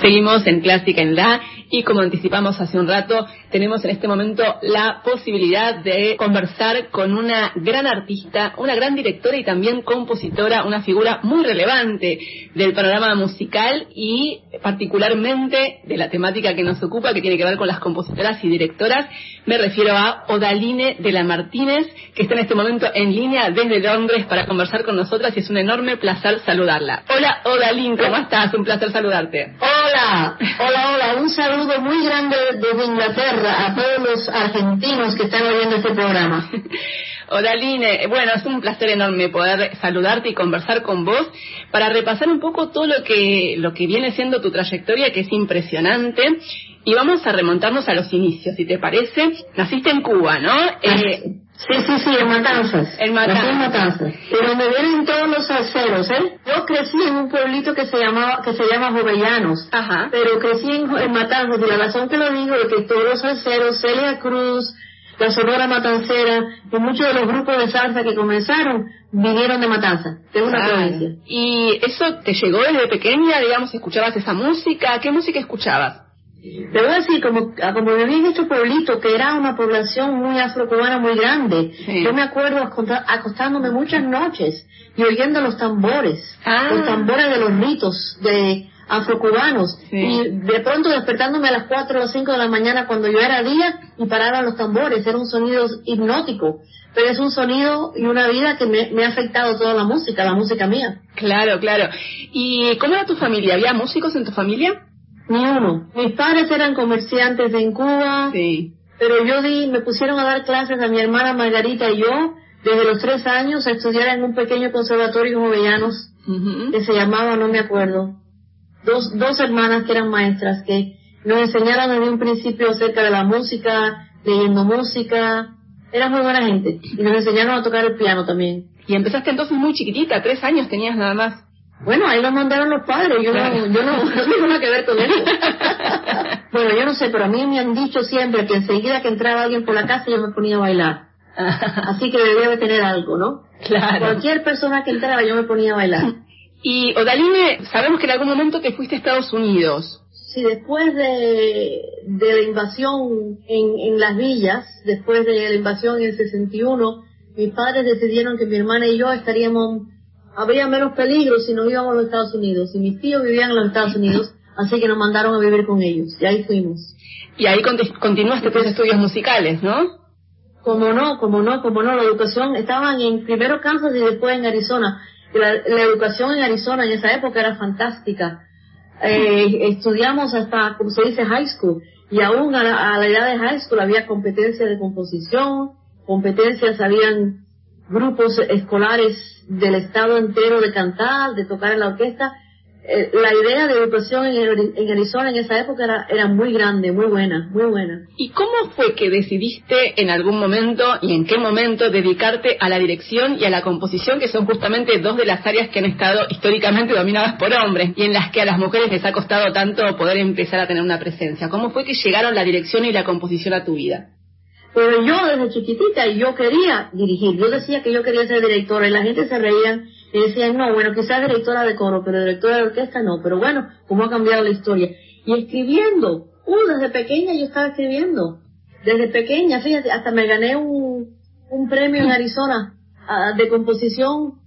Seguimos en Clásica en La y como anticipamos hace un rato, tenemos en este momento la posibilidad de conversar con una gran artista, una gran directora y también compositora, una figura muy relevante del panorama musical y particularmente de la temática que nos ocupa, que tiene que ver con las compositoras y directoras. Me refiero a Odaline de la Martínez, que está en este momento en línea desde Londres para conversar con nosotras y es un enorme placer saludarla. Hola Odaline, ¿cómo estás? Un placer saludarte. Hola, hola, hola, un saludo muy grande desde Inglaterra a todos los argentinos que están oyendo este programa. (laughs) Hola Line, bueno, es un placer enorme poder saludarte y conversar con vos para repasar un poco todo lo que, lo que viene siendo tu trayectoria, que es impresionante. Y vamos a remontarnos a los inicios, si te parece. Naciste en Cuba, ¿no? Eh, Sí, sí, sí, en Matanzas. En Matanzas. en Matanzas. Y donde vienen todos los salseros, ¿eh? Yo crecí en un pueblito que se llamaba, que se llama Jovellanos. Ajá. Pero crecí en, en Matanzas y la razón que lo digo es que todos los salseros, Celia Cruz, la Sonora Matancera y muchos de los grupos de salsa que comenzaron vinieron de Matanzas, de una provincia. ¿Y eso te llegó desde pequeña, digamos, escuchabas esa música? ¿Qué música escuchabas? Voy a decir, como, ah, como viví en este pueblito, que era una población muy afrocubana muy grande, yo me acuerdo acostándome muchas noches y oyendo los tambores, ah. los tambores de los ritos de afrocubanos, y de pronto despertándome a las 4 o las 5 de la mañana cuando yo era día y paraban los tambores, era un sonido hipnótico, pero es un sonido y una vida que me, me ha afectado toda la música, la música mía. Claro, claro. ¿Y cómo era tu familia? ¿Había músicos en tu familia? Ni uno. Mis padres eran comerciantes en Cuba. Sí. Pero yo di, me pusieron a dar clases a mi hermana Margarita y yo desde los tres años a estudiar en un pequeño conservatorio en Jovellanos que se llamaba, no me acuerdo, dos, dos hermanas que eran maestras que nos enseñaron desde un principio acerca de la música, leyendo música. Era muy buena gente y nos enseñaron a tocar el piano también. Y empezaste entonces muy chiquitita, tres años tenías nada más. Bueno, ahí lo mandaron los padres, yo no, yo no, (laughs) no tengo nada que ver con eso. bueno, yo no sé, pero a mí me han dicho siempre que enseguida que entraba alguien por la casa yo me ponía a bailar. (laughs) Así que debía de tener algo, ¿no? Claro. Cualquier persona que entraba yo me ponía a bailar. (laughs) Y Odaline, sabemos que en algún momento te fuiste a Estados Unidos. Sí, después de, de la invasión en, en las villas, después de la invasión en el 61, mis padres decidieron que mi hermana y yo estaríamos habría menos peligro si nos íbamos a los Estados Unidos. Y mis tíos vivían en los Estados Unidos, así que nos mandaron a vivir con ellos. Y ahí fuimos. Y ahí continuaste tus estudios musicales, ¿no? Como no, como no, como no. La educación, estaban en primero Kansas y después en Arizona. La, educación en Arizona en esa época era fantástica. Eh, estudiamos hasta, como se dice, high school. Y aún a la, a la edad de high school había competencia de composición, competencias, habían grupos escolares del estado entero de cantar, de tocar en la orquesta. Eh, la idea de educación en, Arizona en esa época era, era, muy grande, muy buena, muy buena. ¿Y cómo fue que decidiste en algún momento y en qué momento dedicarte a la dirección y a la composición, que son justamente dos de las áreas que han estado históricamente dominadas por hombres y en las que a las mujeres les ha costado tanto poder empezar a tener una presencia? ¿Cómo fue que llegaron la dirección y la composición a tu vida? Pero yo desde chiquitita yo quería dirigir, yo decía que yo quería ser directora y la gente se reía y decían, no, bueno, quizás directora de coro, pero directora de orquesta no, pero bueno, cómo ha cambiado la historia. Y escribiendo, uh, desde pequeña yo estaba escribiendo, desde pequeña, fíjate, hasta me gané un, un premio en Arizona uh, de composición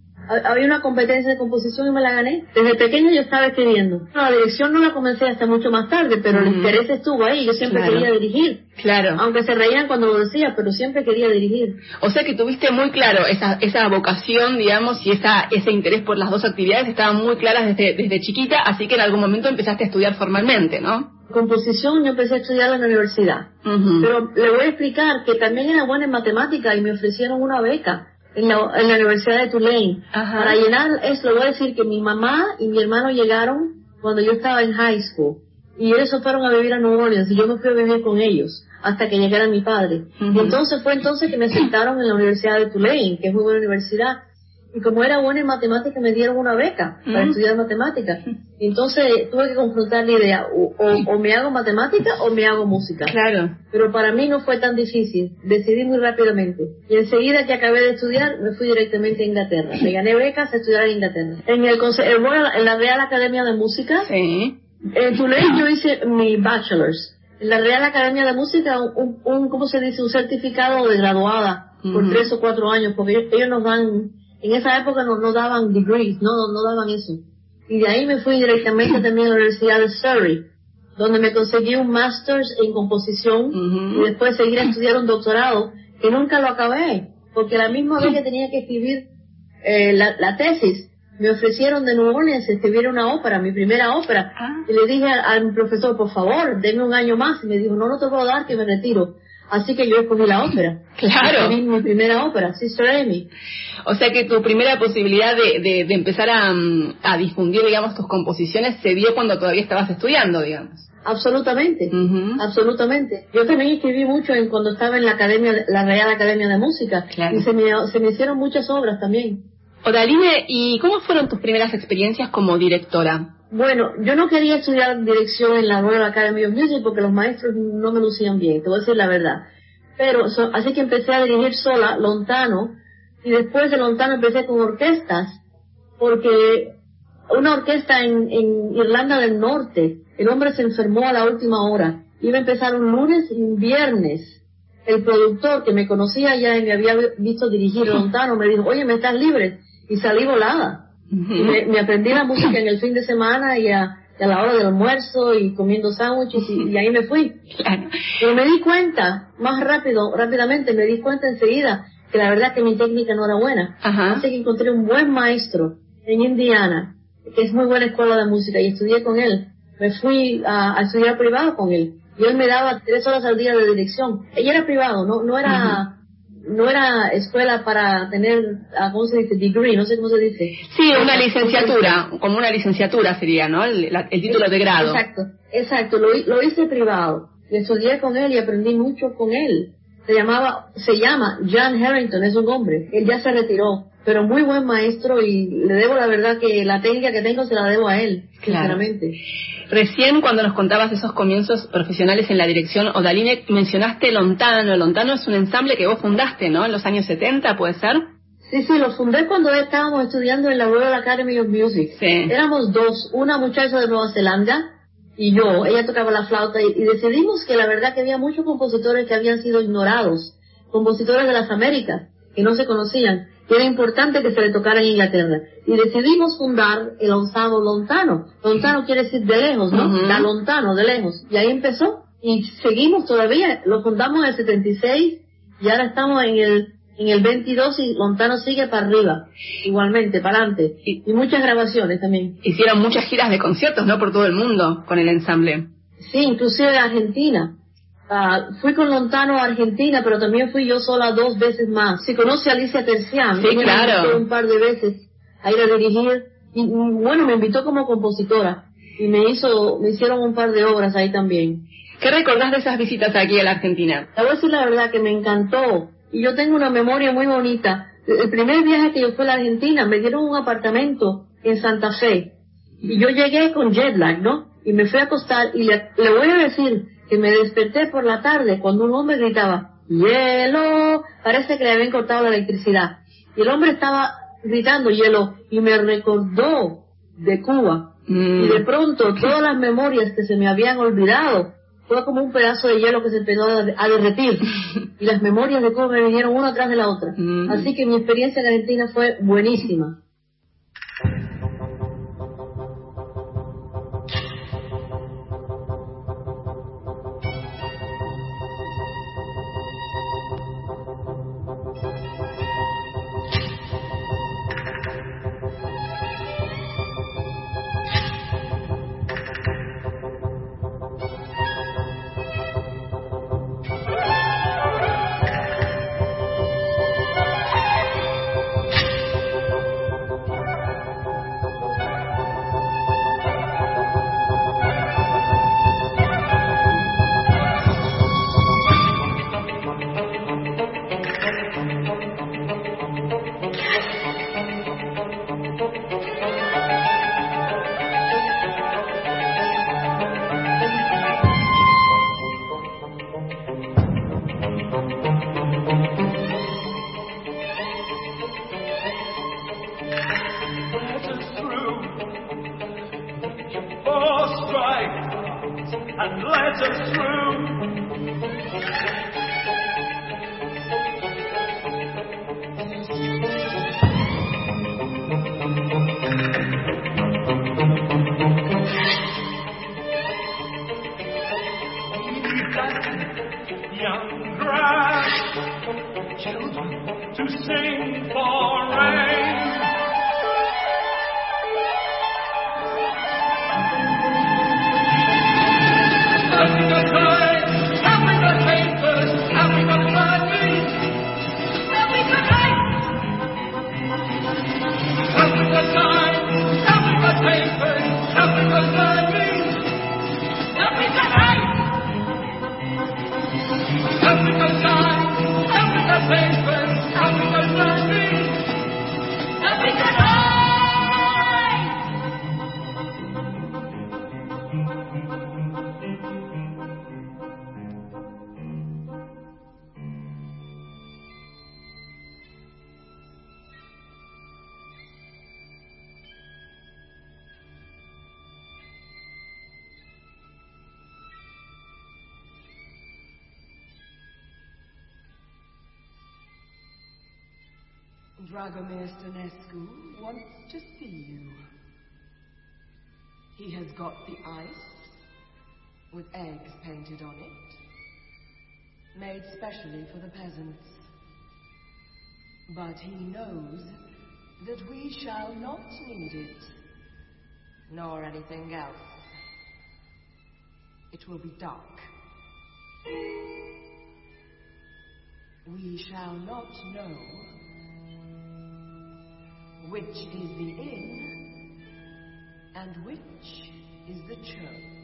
había una competencia de composición y me la gané. Desde pequeño yo estaba escribiendo. La dirección no la comencé hasta mucho más tarde, pero el interés estuvo ahí. Yo siempre quería dirigir. Claro. Aunque se reían cuando lo decía, pero siempre quería dirigir. O sea que tuviste muy claro esa, esa vocación, digamos, y esa, ese interés por las dos actividades estaban muy claras desde, desde chiquita, así que en algún momento empezaste a estudiar formalmente, ¿no? Composición yo empecé a estudiar en la universidad. Pero le voy a explicar que también era buena en matemática y me ofrecieron una beca en la, en la Universidad de Tulane. Para llenar eso, le voy a decir que mi mamá y mi hermano llegaron cuando yo estaba en high school. Y ellos fueron a vivir a New Orleans y yo me fui a vivir con ellos. hasta que llegara mi padre. Y entonces fue entonces que me aceptaron en la Universidad de Tulane, que es muy buena universidad. Y como era buena en matemáticas, me dieron una beca para estudiar matemáticas. Entonces tuve que confrontar la idea, o, o, me hago matemática o me hago música. Claro. Pero para mí no fue tan difícil, decidí muy rápidamente. Y enseguida que acabé de estudiar, me fui directamente a Inglaterra. Me gané becas a estudiar en Inglaterra. En, el, en la Real Academia de Música, sí. en Tulane yo hice mi bachelor's. En la Real Academia de Música, un, un ¿cómo se dice? Un certificado de graduada por tres o cuatro años, porque ellos nos dan en esa época no, no daban degrees, no, no daban eso. Y de ahí me fui directamente también a la Universidad de Surrey, donde me conseguí un master's en composición y después seguir a estudiar un doctorado que nunca lo acabé, porque la misma vez que tenía que escribir eh, la, la, tesis, me ofrecieron de New Orleans escribir una ópera, mi primera ópera. Ah. Y le dije al, profesor, por favor, denme un año más. Y me dijo, no, no te puedo dar, que me retiro. Así que yo escogí la ópera. Claro. mi primera ópera, Sister Amy. O sea que tu primera posibilidad de, de, empezar a, mm, a, difundir, digamos, tus composiciones se dio cuando todavía estabas estudiando, digamos. Absolutamente, absolutamente. Yo también escribí mucho en cuando estaba en la academia, la Real Academia de Música. Y se me, se me hicieron muchas obras también. Odaline, ¿y cómo fueron tus primeras experiencias como directora? Bueno, yo no quería estudiar dirección en la Royal Academy of Music porque los maestros no me lucían bien, te voy a decir la verdad. Pero, así que empecé a dirigir sola, Lontano, y después de Lontano empecé con orquestas, porque una orquesta en, en Irlanda del Norte, el hombre se enfermó a la última hora, iba a empezar un lunes y un viernes. El productor que me conocía ya y me había visto dirigir (laughs) Lontano me dijo, oye, ¿me estás libre? Y salí volada me, aprendí la música en el fin de semana y a, la hora del almuerzo y comiendo sándwiches y, ahí me fui. Pero me di cuenta, más rápido, rápidamente, me di cuenta enseguida que la verdad que mi técnica no era buena. Así que encontré un buen maestro en Indiana, que es muy buena escuela de música y estudié con él. Me fui a, estudiar privado con él. Y él me daba tres horas al día de dirección. Ella era privado, no, no era no era escuela para tener, ah, ¿cómo se dice? Degree, no sé cómo se dice. Sí, una licenciatura, como una licenciatura sería, ¿no? El, título de grado. Exacto, exacto, lo, lo hice privado. Estudié con él y aprendí mucho con él. Se llamaba, se llama John Harrington, es un hombre. Él ya se retiró, pero muy buen maestro y le debo la verdad que la técnica que tengo se la debo a él, sinceramente. Recién cuando nos contabas esos comienzos profesionales en la dirección Odaline, mencionaste Lontano. Lontano es un ensamble que vos fundaste, ¿no? En los años 70, ¿puede ser? Sí, sí, lo fundé cuando estábamos estudiando en la Royal Academy of Music. Sí. Éramos dos, una muchacha de Nueva Zelanda y yo, ella tocaba la flauta y, decidimos que la verdad que había muchos compositores que habían sido ignorados, compositores de las Américas, que no se conocían que era importante que se le tocara en Inglaterra. Y decidimos fundar el onzavo lontano. Lontano quiere decir de lejos, ¿no? La lontano, de lejos. Y ahí empezó. Y seguimos todavía. Lo fundamos en el 76 y ahora estamos en el en el 22 y Lontano sigue para arriba, igualmente, para adelante. Y, y, muchas grabaciones también. Hicieron muchas giras de conciertos, ¿no? Por todo el mundo con el ensamble. Sí, inclusive Argentina. Ah, fui con Lontano a Argentina, pero también fui yo sola dos veces más. Si conoce a Alicia Tercián, sí, claro. un par de veces a ir a dirigir. Y, bueno, me invitó como compositora y me hizo, me hicieron un par de obras ahí también. ¿Qué recordás de esas visitas aquí a la Argentina? Te voy a decir la verdad que me encantó y yo tengo una memoria muy bonita. El primer viaje que yo fui a la Argentina me dieron un apartamento en Santa Fe y yo llegué con jet lag, ¿no? Y me fui a acostar y le voy a decir que me desperté por la tarde cuando un hombre gritaba, hielo, parece que le habían cortado la electricidad. Y el hombre estaba gritando hielo y me recordó de Cuba. Mm. Y de pronto todas las memorias que se me habían olvidado fue como un pedazo de hielo que se empezó a, derretir. (laughs) y las memorias de Cuba me vinieron una tras de la otra. Mm. Así que mi experiencia en Argentina fue buenísima. Dragomir Stanescu wants to see you. He has got the ice with eggs painted on it, made specially for the peasants. But he knows that we shall not need it, nor anything else. It will be dark. We shall not know which is the inn and which is the church.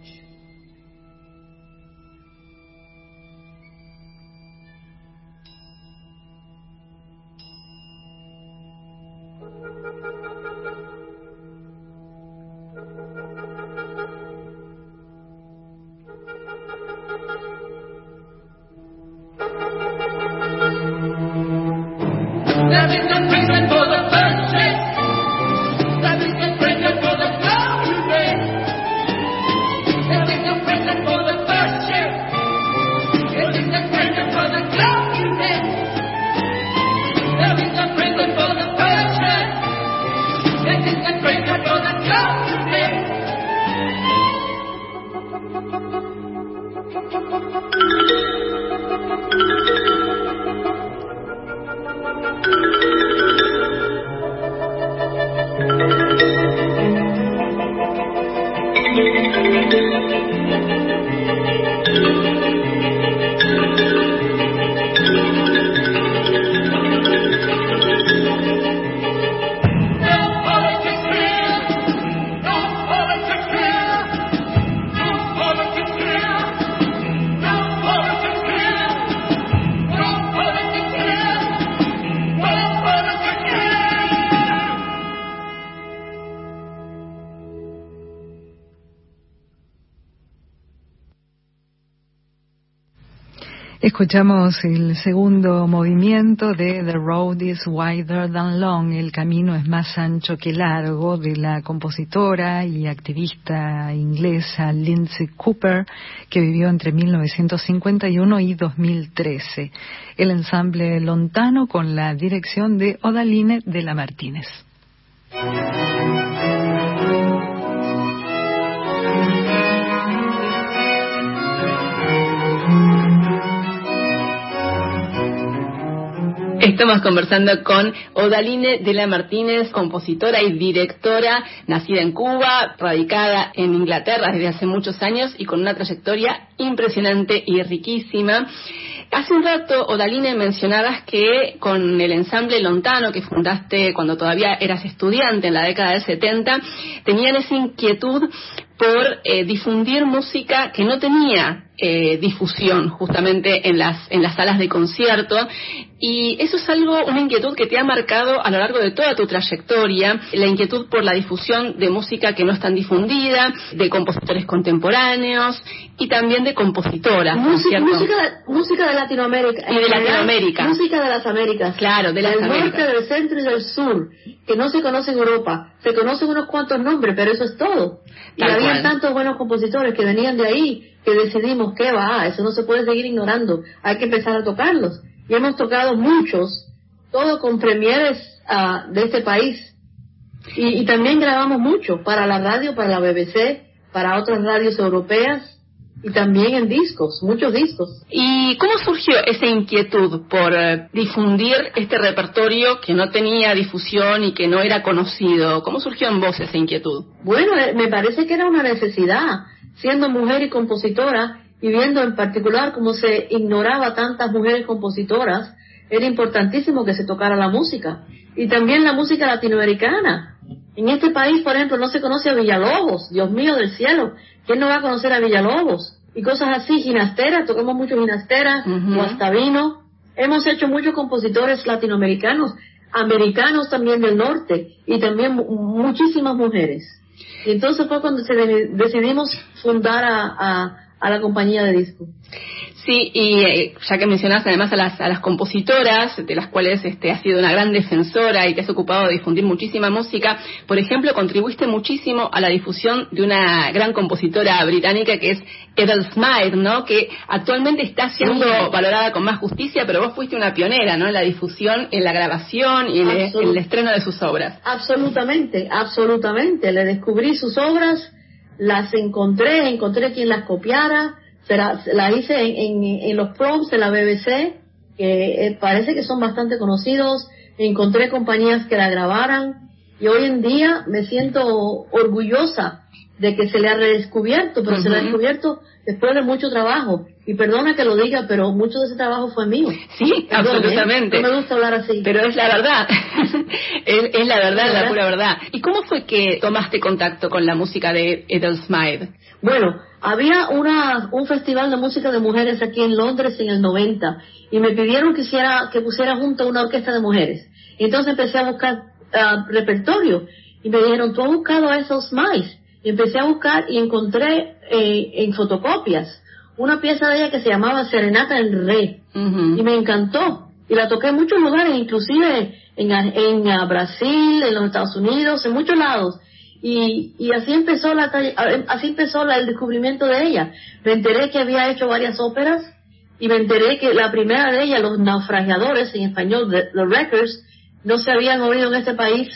Escuchamos el segundo movimiento de The Road is Wider Than Long, El camino es más ancho que largo, de la compositora y activista inglesa Lindsay Cooper, que vivió entre 1951 y 2013. El ensamble lontano con la dirección de Odaline de la Martínez. Estamos conversando con Odaline de la Martínez, compositora y directora, nacida en Cuba, radicada en Inglaterra desde hace muchos años y con una trayectoria impresionante y riquísima. Hace un rato, Odaline, mencionabas que con el ensamble Lontano que fundaste cuando todavía eras estudiante en la década del 70, tenían esa inquietud por eh, difundir música que no tenía eh, difusión justamente en las, en las salas de concierto. Y eso es algo, una inquietud que te ha marcado a lo largo de toda tu trayectoria, la inquietud por la difusión de música que no es tan difundida, de compositores contemporáneos y también de compositoras. ¿no es Música, música, música de Latinoamérica. Y de Latinoamérica. Música de las Américas. Claro, de las del Américas. norte, del centro y del sur, que no se conoce en Europa. Se conocen unos cuantos nombres, pero eso es todo. Y había tantos buenos compositores que venían de ahí que decidimos que va, eso no se puede seguir ignorando, hay que empezar a tocarlos. Y hemos tocado muchos, todo con premieres ah, de este país. Y, y también grabamos mucho para la radio, para la BBC, para otras radios europeas y también en discos, muchos discos. ¿Y cómo surgió esa inquietud por eh, difundir este repertorio que no tenía difusión y que no era conocido? ¿Cómo surgió en vos esa inquietud? Bueno, eh, me parece que era una necesidad, siendo mujer y compositora, y viendo en particular cómo se ignoraba tantas mujeres compositoras, era importantísimo que se tocara la música. Y también la música latinoamericana. En este país, por ejemplo, no se conoce a Villalobos, Dios mío del cielo, ¿quién no va a conocer a Villalobos? Y cosas así, ginasteras, tocamos mucho ginasteras, Ujú. guastavino. Hemos hecho muchos compositores latinoamericanos, americanos también del norte, y también mu- muchísimas mujeres. Entonces fue cuando decidimos fundar a, a la compañía de disco. Sí, y eh, ya que mencionas además a las, a las compositoras, de las cuales este, has sido una gran defensora y te has ocupado de difundir muchísima música, por ejemplo, contribuiste muchísimo a la difusión de una gran compositora británica que es Ethel Smythe, ¿no? Que actualmente está siendo valorada con más justicia, pero vos fuiste una pionera, ¿no? En la difusión, en la grabación y en el, el estreno de sus obras. Absolutamente, absolutamente. Le descubrí sus obras, las encontré, encontré quien las copiara, se la, se la hice en, en, en los proms de la BBC, que eh, parece que son bastante conocidos, encontré compañías que la grabaran y hoy en día me siento orgullosa de que se le ha redescubierto, pero se le ha descubierto después de mucho trabajo. Y perdona que lo diga, pero mucho de ese trabajo fue mío. Sí, Perdón, ¿eh? absolutamente. No me gusta hablar así. Pero es la verdad, (laughs) es, es la verdad, ¿Verdad? la pura verdad. ¿Y cómo fue que tomaste contacto con la música de Ethel Smythe? Bueno, había una, un festival de música de mujeres aquí en Londres en el 90 y me pidieron que, hiciera, que pusiera junto una orquesta de mujeres. Entonces empecé a buscar ah, repertorio y me dijeron, tú has buscado a esos más. Y empecé a buscar y encontré eh, en fotocopias una pieza de ella que se llamaba Serenata en Re y me encantó. Y la toqué en muchos lugares, inclusive en, en ah, Brasil, en los Estados Unidos, en muchos lados. Y, y así empezó la así empezó la- el descubrimiento de ella. Me enteré que había hecho varias óperas y me enteré que la primera de ellas, Los naufragiadores, en español, The, The Wreckers, no se habían oído en este país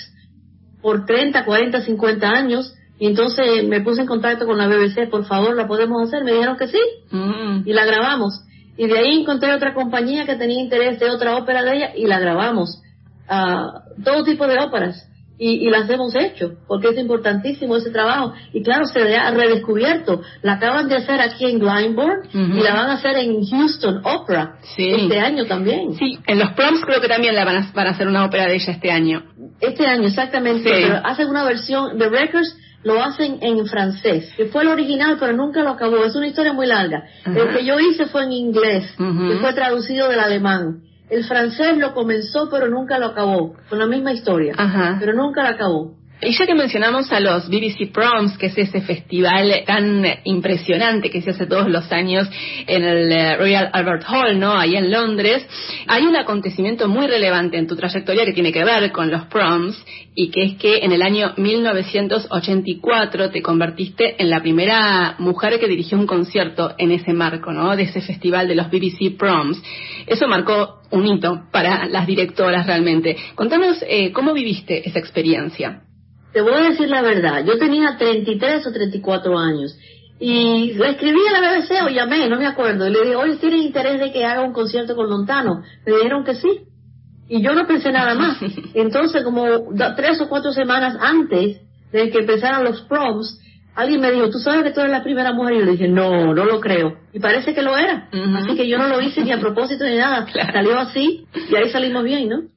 por 30, 40, 50 años. Y entonces me puse en contacto con la BBC, por favor, ¿la podemos hacer? Me dijeron que sí Mm. y la grabamos. Y de ahí encontré otra compañía que tenía interés de otra ópera de ella y la grabamos. Ah, todo tipo de óperas. Y, y las hemos hecho, porque es importantísimo ese trabajo. Y claro, se ha redescubierto. La acaban de hacer aquí en Glyndebourne y la van a hacer en Houston Opera Sí. este año también. Sí, en los proms creo que también la van a, van a hacer una ópera de ella este año. Este año, exactamente. Sí. Pero hacen una versión de Records, lo hacen en francés, que fue el original, pero nunca lo acabó. Es una historia muy larga. El que yo hice fue en inglés, Ujú. que fue traducido del alemán. El francés lo comenzó, pero nunca lo acabó. Con la misma historia. Ajá. Pero nunca lo acabó. Y ya que mencionamos a los BBC Proms, que es ese festival tan impresionante que se hace todos los años en el eh, Royal Albert Hall, ¿no? Ahí en Londres, hay un acontecimiento muy relevante en tu trayectoria que tiene que ver con los Proms y que es que en el año 1984 te convertiste en la primera mujer que dirigió un concierto en ese marco, ¿no? De ese festival de los BBC Proms. Eso marcó un hito para las directoras realmente. Contanos eh, cómo viviste esa experiencia. Te voy a decir la verdad. Yo tenía 33 o 34 años. Y le escribí a la BBC o llamé, no me acuerdo. Y le dije, oye, ¿tienes interés de que haga un concierto con Lontano? Me dijeron que sí. Y yo no pensé nada más. (laughs) Entonces, como tres o cuatro semanas antes de que empezaran los proms, alguien me dijo, ¿tú sabes que tú eres la primera mujer? Y yo le dije, no, no lo creo. Y parece que lo era. Así que yo no lo hice ni a propósito ni nada. (laughs) Claro. Salió así y ahí salimos bien, ¿no?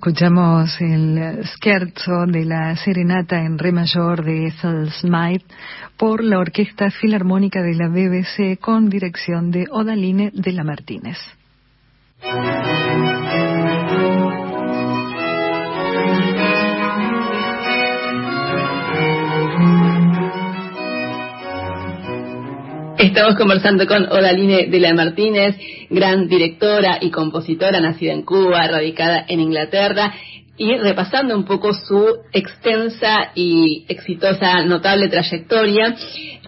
Escuchamos el scherzo de la serenata en re mayor de Ethel Smythe por la Orquesta Filarmónica de la BBC con dirección de Odaline de la Martínez. Estamos conversando con Odaline de la Martínez, gran directora y compositora nacida en Cuba, radicada en Inglaterra y repasando un poco su extensa y exitosa, notable trayectoria.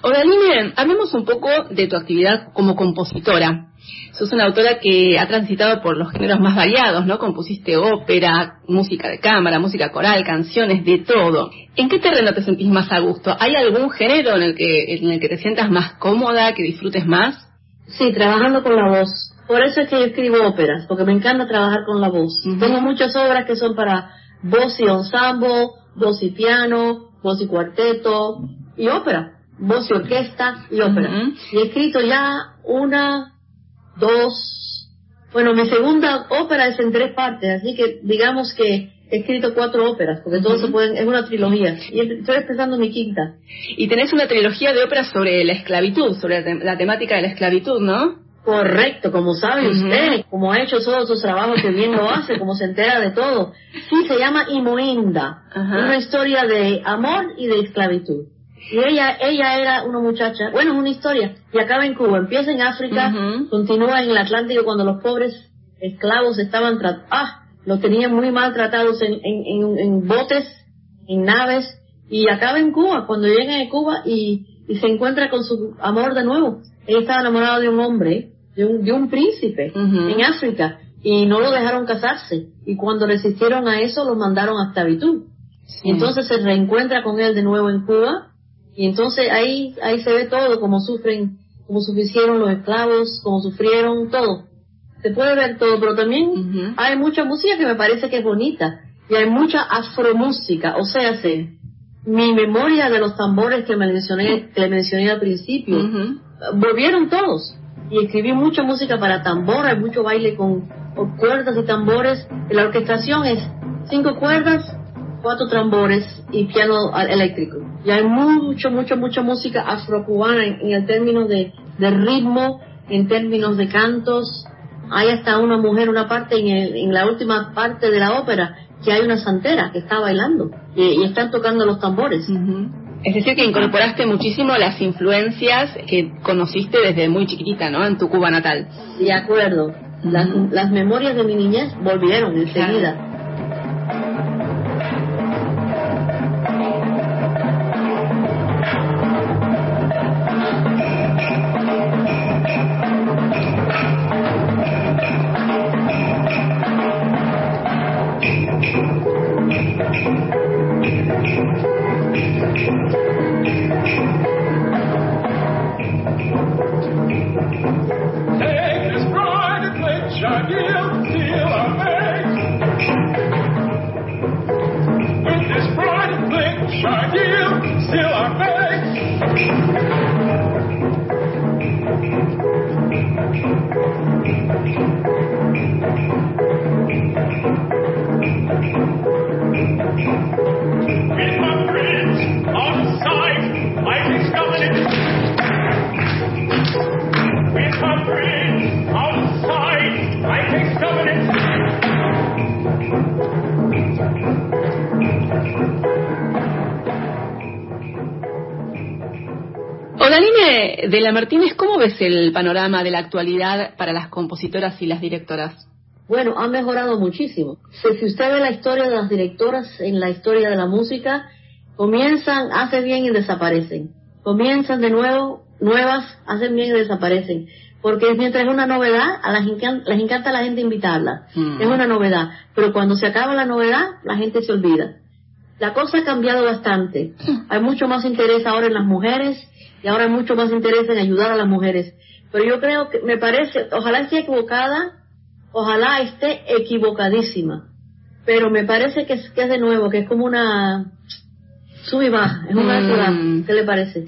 Odaline, hablemos un poco de tu actividad como compositora. Sos una autora que ha transitado por los géneros más variados, ¿no? Compusiste ópera, música de cámara, música coral, canciones, de todo. ¿En qué terreno te sentís más a gusto? ¿Hay algún género en el que, en el que te sientas más cómoda, que disfrutes más? Sí, trabajando con la voz. Por eso es que yo escribo óperas, porque me encanta trabajar con la voz. Tengo muchas obras que son para voz y ensemble, voz y piano, voz y cuarteto, y ópera. Voz y orquesta y ópera. Y he escrito ya una, dos, bueno, mi segunda ópera es en tres partes, así que digamos que he escrito cuatro óperas, porque todos Ujú. se pueden, es una trilogía. Y estoy empezando mi quinta. Y tenés una trilogía de óperas sobre la esclavitud, sobre la, te- la temática de la esclavitud, ¿no? Correcto, como sabe usted, como ha hecho todos sus trabajos que bien lo hace, como se entera de todo. Sí, se llama Imoinda, Ajá. una historia de amor y de esclavitud. Y ella, ella era una muchacha, bueno, es una historia, y acaba en Cuba, empieza en África, continúa en el Atlántico cuando los pobres esclavos estaban, tra- ah, los tenían muy maltratados en, en, en, en botes, en naves, y acaba en Cuba, cuando llega a Cuba y, y se encuentra con su amor de nuevo. Ella estaba enamorada de un hombre, de un, de un príncipe, en África, y no lo dejaron casarse, y cuando resistieron a eso, lo mandaron a esclavitud. Y entonces se reencuentra con él de nuevo en Cuba y entonces ahí ahí se ve todo como sufren, como sufrieron los esclavos, como sufrieron todo. Se puede ver todo, pero también hay mucha música que me parece que es bonita y hay mucha afromúsica, o sea, se, mi memoria de los tambores que me mencioné que mencioné al principio volvieron todos y escribí mucha música para tambor, hay mucho baile con, con cuerdas y tambores. Y la orquestación es cinco cuerdas, cuatro tambores y piano eléctrico. Y hay mucho, mucho, mucha música afrocubana en, en el término de, de ritmo, en términos de cantos. Hay hasta una mujer, una parte en, el- en la última parte de la ópera, que hay una santera que está bailando y, y están tocando los tambores. Es decir, que incorporaste muchísimo las influencias que conociste desde muy chiquitita, ¿no? En tu Cuba natal. De acuerdo. Las, las memorias de mi niñez volvieron enseguida. Take De la Martínez, ¿cómo ves el panorama de la actualidad para las compositoras y las directoras? Bueno, ha mejorado muchísimo. Si, si usted ve la historia de las directoras en la historia de la música, comienzan, hacen bien y desaparecen. Comienzan de nuevo, nuevas, hacen bien y desaparecen. Porque mientras es una novedad, a las encan- les encanta a la gente invitarla. Mm. Es una novedad. Pero cuando se acaba la novedad, la gente se olvida. La cosa ha cambiado bastante. Hay mucho más interés ahora en las mujeres y ahora hay mucho más interés en ayudar a las mujeres. Pero yo creo que, me parece, ojalá esté equivocada, ojalá esté equivocadísima. Pero me parece que es, que es de nuevo, que es como una sub y baja, es una Mm. altura. ¿Qué le parece?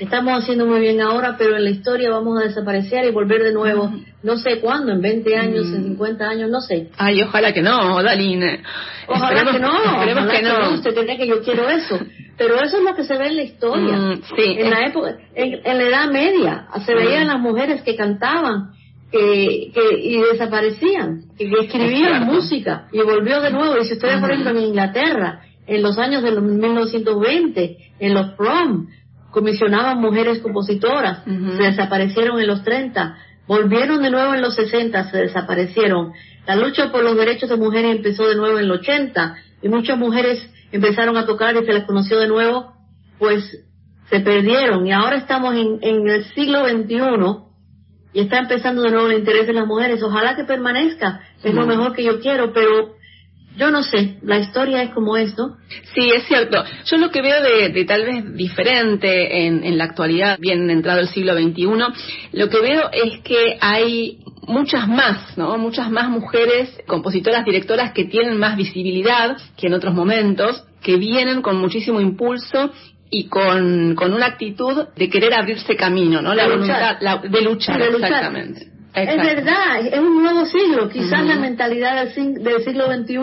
Estamos haciendo muy bien ahora, pero en la historia vamos a desaparecer y volver de nuevo, no sé cuándo, en 20 años, en 50 años, no sé. Ay, ojalá que no, Odaline. Ojalá Esperemos- que no, Esperemos ojalá que no. Usted tendría que yo quiero eso. Pero eso es lo que se ve en la historia. Mm, sí. En la época, en, en la Edad Media, se Mm. veían las mujeres que cantaban que, que y desaparecían, que, escribían música y volvió de nuevo. Y si ustedes, por ejemplo, en Inglaterra, en los años de los 1920, en los prom, comisionaban mujeres compositoras, se desaparecieron en los 30, volvieron de nuevo en los 60, se desaparecieron. La lucha por los derechos de mujeres empezó de nuevo en el 80 y muchas mujeres empezaron a tocar y se les conoció de nuevo, pues se perdieron y ahora estamos en, en el siglo XXI y está empezando de nuevo el interés de las mujeres. Ojalá que permanezca, es lo mejor que yo quiero, pero yo no sé, la historia es como es, ¿no? Sí, es cierto. Yo lo que veo de, de tal vez diferente en, en la actualidad, bien entrado el siglo XXI, lo que veo es que hay muchas más, ¿no? Muchas más mujeres, compositoras, directoras que tienen más visibilidad que en otros momentos, que vienen con muchísimo impulso y con, con una actitud de querer abrirse camino, ¿no? La De voluntad luchar. la- de luchar, De luchar. exactamente. Es verdad, es un nuevo siglo. Quizás la mentalidad del, sig- del siglo XXI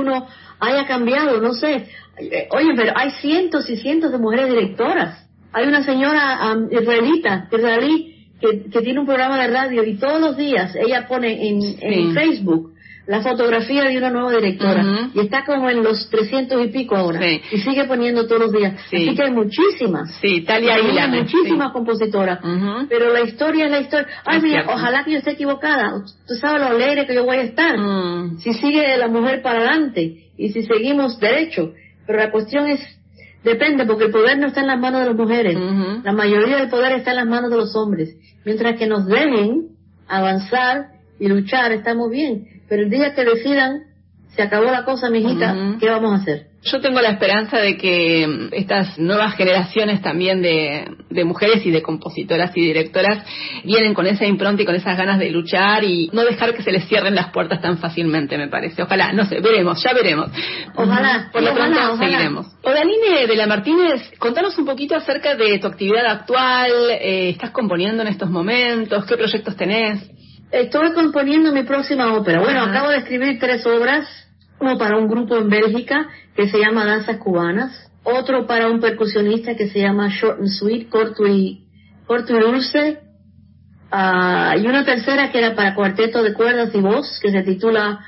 haya cambiado, no sé. Eh, Oye, pero hay cientos y cientos de mujeres directoras. Hay una señora am, israelita, israelí, que, que tiene un programa de radio y todos los días ella pone en. Facebook la fotografía de una nueva directora y está como en los 300 y pico ahora Sí. y sigue poniendo todos los días. Sí. Así que hay muchísimas. Sí, Talia Hay muchísimas compositoras. Pero la historia es la historia. Ay, mira, cierto. ojalá que yo esté equivocada. Tú sabes lo alegre que yo voy a estar. Mm. Si sigue la mujer para adelante y si seguimos derecho. Pero la cuestión es, depende, porque el poder no está en las manos de las mujeres. La mayoría del poder está en las manos de los hombres. Mientras que nos dejen avanzar y luchar, estamos bien. Pero el día que decidan, se acabó la cosa, mijita, Ujú. ¿qué vamos a hacer? Yo tengo la esperanza de que mm, estas nuevas generaciones también de, de mujeres y de compositoras y directoras vienen con esa impronta y con esas ganas de luchar y no dejar que se les cierren las puertas tan fácilmente, me parece. Ojalá, no sé, veremos, ya veremos. Ojalá, Por lo ojalá, pronto ojalá. seguiremos. Odaline de la Martínez, contanos un poquito acerca de tu actividad actual, eh, ¿estás componiendo en estos momentos? ¿Qué proyectos tenés? Estoy componiendo mi próxima ópera. Bueno, Ajá. acabo de escribir tres obras, uno para un grupo en Bélgica que se llama Danzas Cubanas, otro para un percusionista que se llama Short and Sweet, corto y, corto y dulce, ah, y una tercera que era para cuarteto de cuerdas y voz, que se titula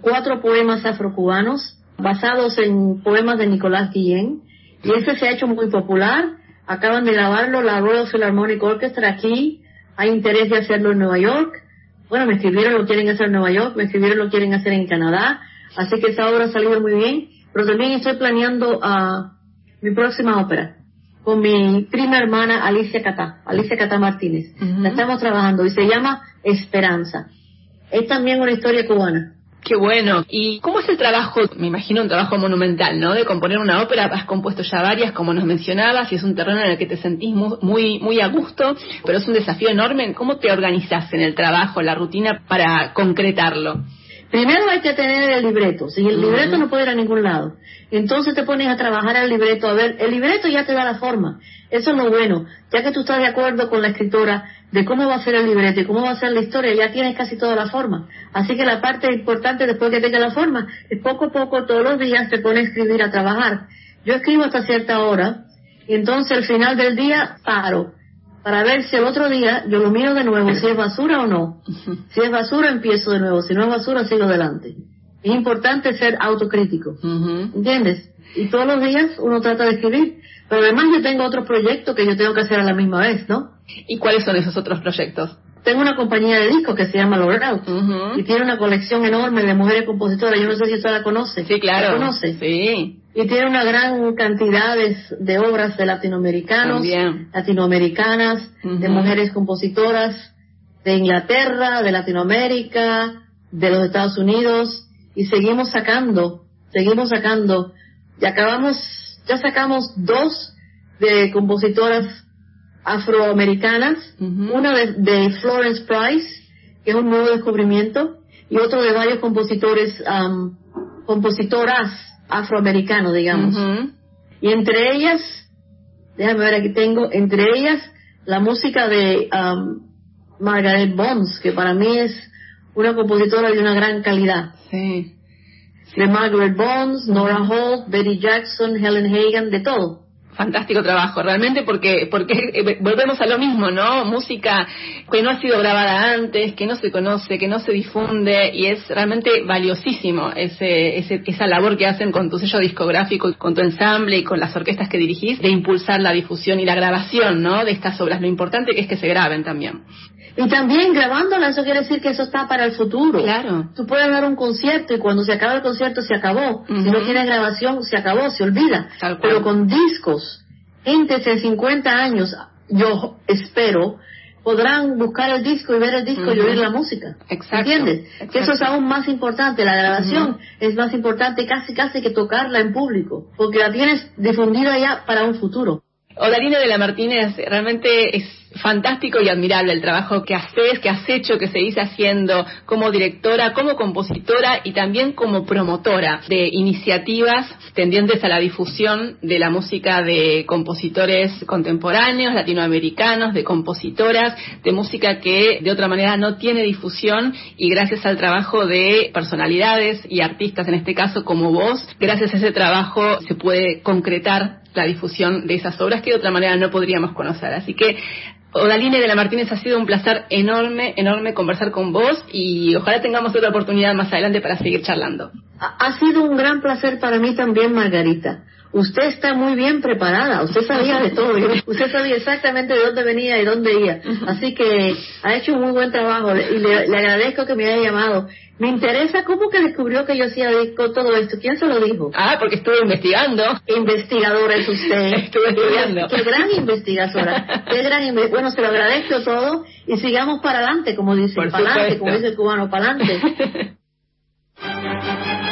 Cuatro poemas afrocubanos, basados en poemas de Nicolás Guillén, y ese se ha hecho muy popular. Acaban de grabarlo la Royal Philharmonic Orchestra aquí, hay interés de hacerlo en Nueva York. Bueno, me escribieron lo quieren hacer en Nueva York, me escribieron lo quieren hacer en Canadá, así que esa obra ha salido muy bien, pero también estoy planeando ah, mi próxima ópera con mi prima hermana Alicia Catá, Alicia Catá Martínez. La estamos trabajando y se llama Esperanza. Es también una historia cubana. Qué bueno. ¿Y cómo es el trabajo? Me imagino un trabajo monumental, ¿no? De componer una ópera, has compuesto ya varias, como nos mencionabas, y es un terreno en el que te sentís mu- muy, muy a gusto, pero es un desafío enorme. ¿Cómo te organizas en el trabajo, en la rutina, para concretarlo? Primero hay que tener el libreto. Si el libreto no puede ir a ningún lado, entonces te pones a trabajar el libreto. A ver, el libreto ya te da la forma. Eso es lo bueno. Ya que tú estás de acuerdo con la escritora de cómo va a ser el libreto y cómo va a ser la historia, ya tienes casi toda la forma. Así que la parte importante después que tenga la forma es poco a poco, todos los días, te pones a escribir, a trabajar. Yo escribo hasta cierta hora y entonces al final del día paro para ver si el otro día yo lo miro de nuevo, si es basura o no. (laughs) Si es basura, empiezo de nuevo. Si no es basura, sigo adelante. Es importante ser autocrítico. ¿Entiendes? Y todos los días uno trata de escribir. Pero además yo tengo otros proyectos que yo tengo que hacer a la misma vez, ¿no? ¿Y cuáles son esos otros proyectos? Tengo una compañía de discos que se llama Ujú. y tiene una colección enorme de mujeres compositoras. Yo no sé si usted la conoce. Sí, claro. ¿La conoce? Sí. Y tiene una gran cantidad de, de obras de latinoamericanos, También. latinoamericanas, de mujeres compositoras de Inglaterra, de Latinoamérica, de los Estados Unidos, y seguimos sacando, seguimos sacando. Y acabamos, ya sacamos dos de compositoras afroamericanas, Ujú. una de, de Florence Price, que es un nuevo descubrimiento, y otro de varios compositores, am, compositoras afroamericanos, digamos. Y entre ellas, déjame ver aquí tengo, entre ellas la música de um, Margaret Bonds, que para mí es una compositora de una gran calidad. Sí. De Margaret Bonds, Nora Holt, Betty Jackson, Helen Hagan, de todo. Fantástico trabajo, realmente porque porque eh, volvemos a lo mismo, ¿no? Música que no ha sido grabada antes, que no se conoce, que no se difunde y es realmente valiosísimo ese, ese- esa labor que hacen con tu sello discográfico, y con tu ensamble y con las orquestas que dirigís de impulsar la difusión y la grabación, ¿no? De estas obras, lo importante que es que se graben también. Y también grabándola, eso quiere decir que eso está para el futuro. Claro. Tú puedes dar un concierto y cuando se acaba el concierto se acabó. Si no tienes grabación, se acabó, se olvida. Tal cual. Pero con discos, gente de 50 años, yo espero, podrán buscar el disco y ver el disco y oír la música. Exacto, ¿Entiendes? Que eso es aún más importante. La grabación es más importante casi casi que tocarla en público. Porque la tienes difundida ya para un futuro. Odalina de la Martínez, realmente es fantástico y admirable el trabajo que haces, que has hecho, que seguís haciendo como directora, como compositora y también como promotora de iniciativas tendientes a la difusión de la música de compositores contemporáneos, latinoamericanos, de compositoras, de música que de otra manera no tiene difusión y gracias al trabajo de personalidades y artistas, en este caso como vos, gracias a ese trabajo se puede concretar la difusión de esas obras que de otra manera no podríamos conocer. Así que, Odaline de la Martínez, ha sido un placer enorme, enorme conversar con vos y ojalá tengamos otra oportunidad más adelante para seguir charlando. Ha sido un gran placer para mí también, Margarita. Usted está muy bien preparada, usted sabía de todo, (laughs) usted sabía exactamente de dónde venía y dónde iba. Así que ha hecho un muy buen trabajo y le, le agradezco que me haya llamado. Me interesa cómo que descubrió que yo hacía disco, todo esto. ¿Quién se lo dijo? Ah, porque estuve investigando. Investigadora es usted. (laughs) Estuve estudiando. Qué gran investigadora. Qué gran inve- bueno, se lo agradezco todo y sigamos para adelante, como dice, Por para adelante, como dice el cubano, para adelante. (laughs)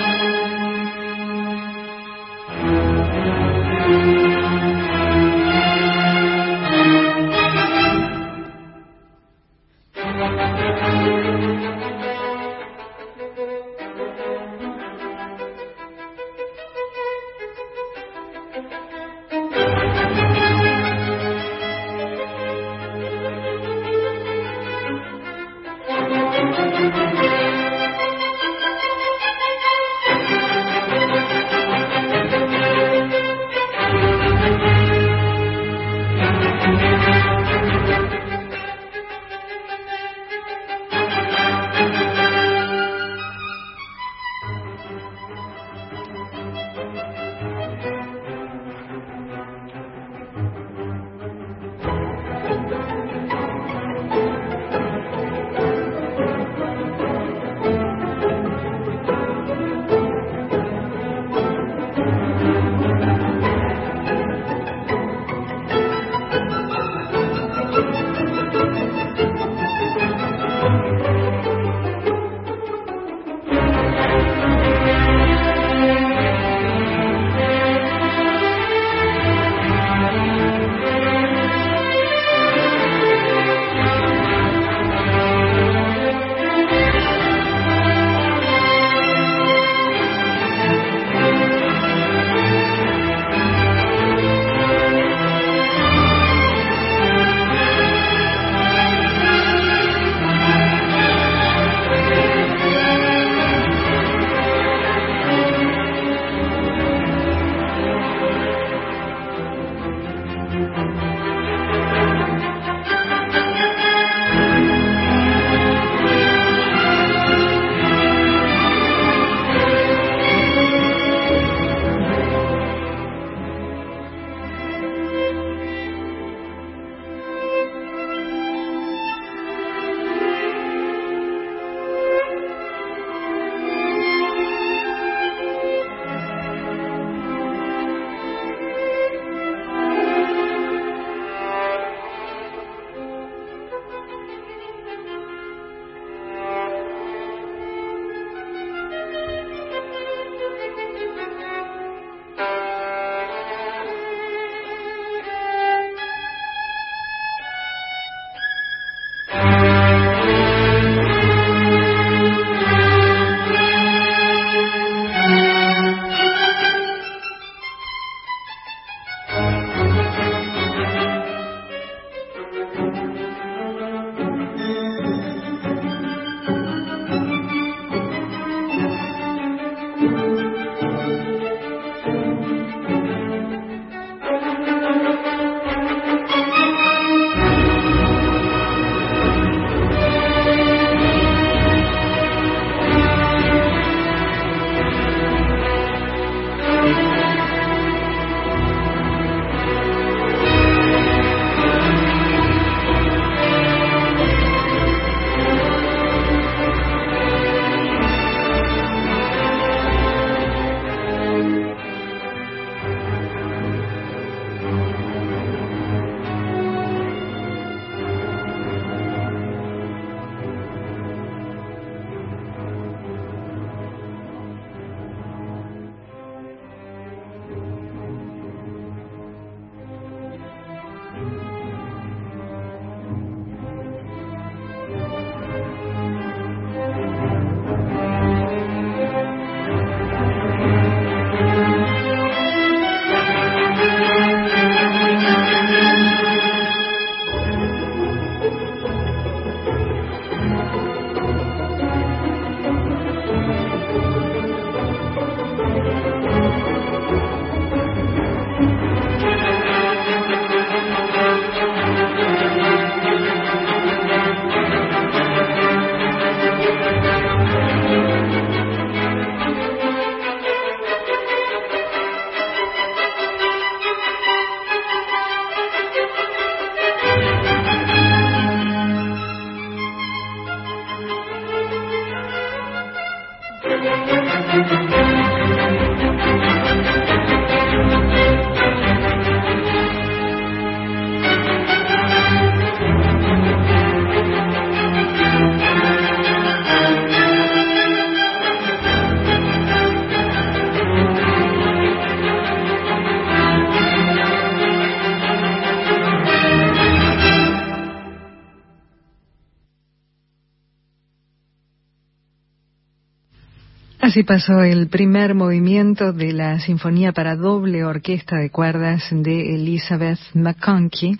Así pasó el primer movimiento de la Sinfonía para doble orquesta de cuerdas de Elizabeth McConkie,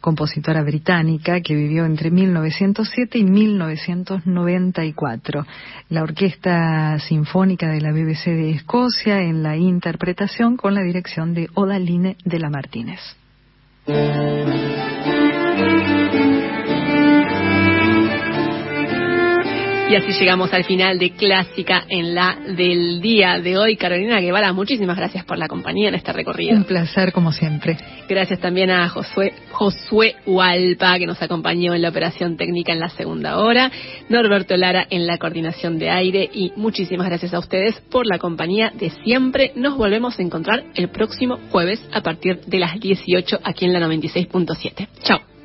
compositora británica que vivió entre 1907 y 1994. La Orquesta Sinfónica de la BBC de Escocia en la interpretación con la dirección de Odaline de la Martínez. Y así llegamos al final de Clásica en la del día de hoy. Carolina Guevara, muchísimas gracias por la compañía en este recorrido. Un placer como siempre. Gracias también a Josué, Josué Hualpa, que nos acompañó en la operación técnica en la segunda hora, Norberto Lara en la coordinación de aire y muchísimas gracias a ustedes por la compañía de siempre. Nos volvemos a encontrar el próximo jueves a partir de las 18 aquí en la 96.7. Chao.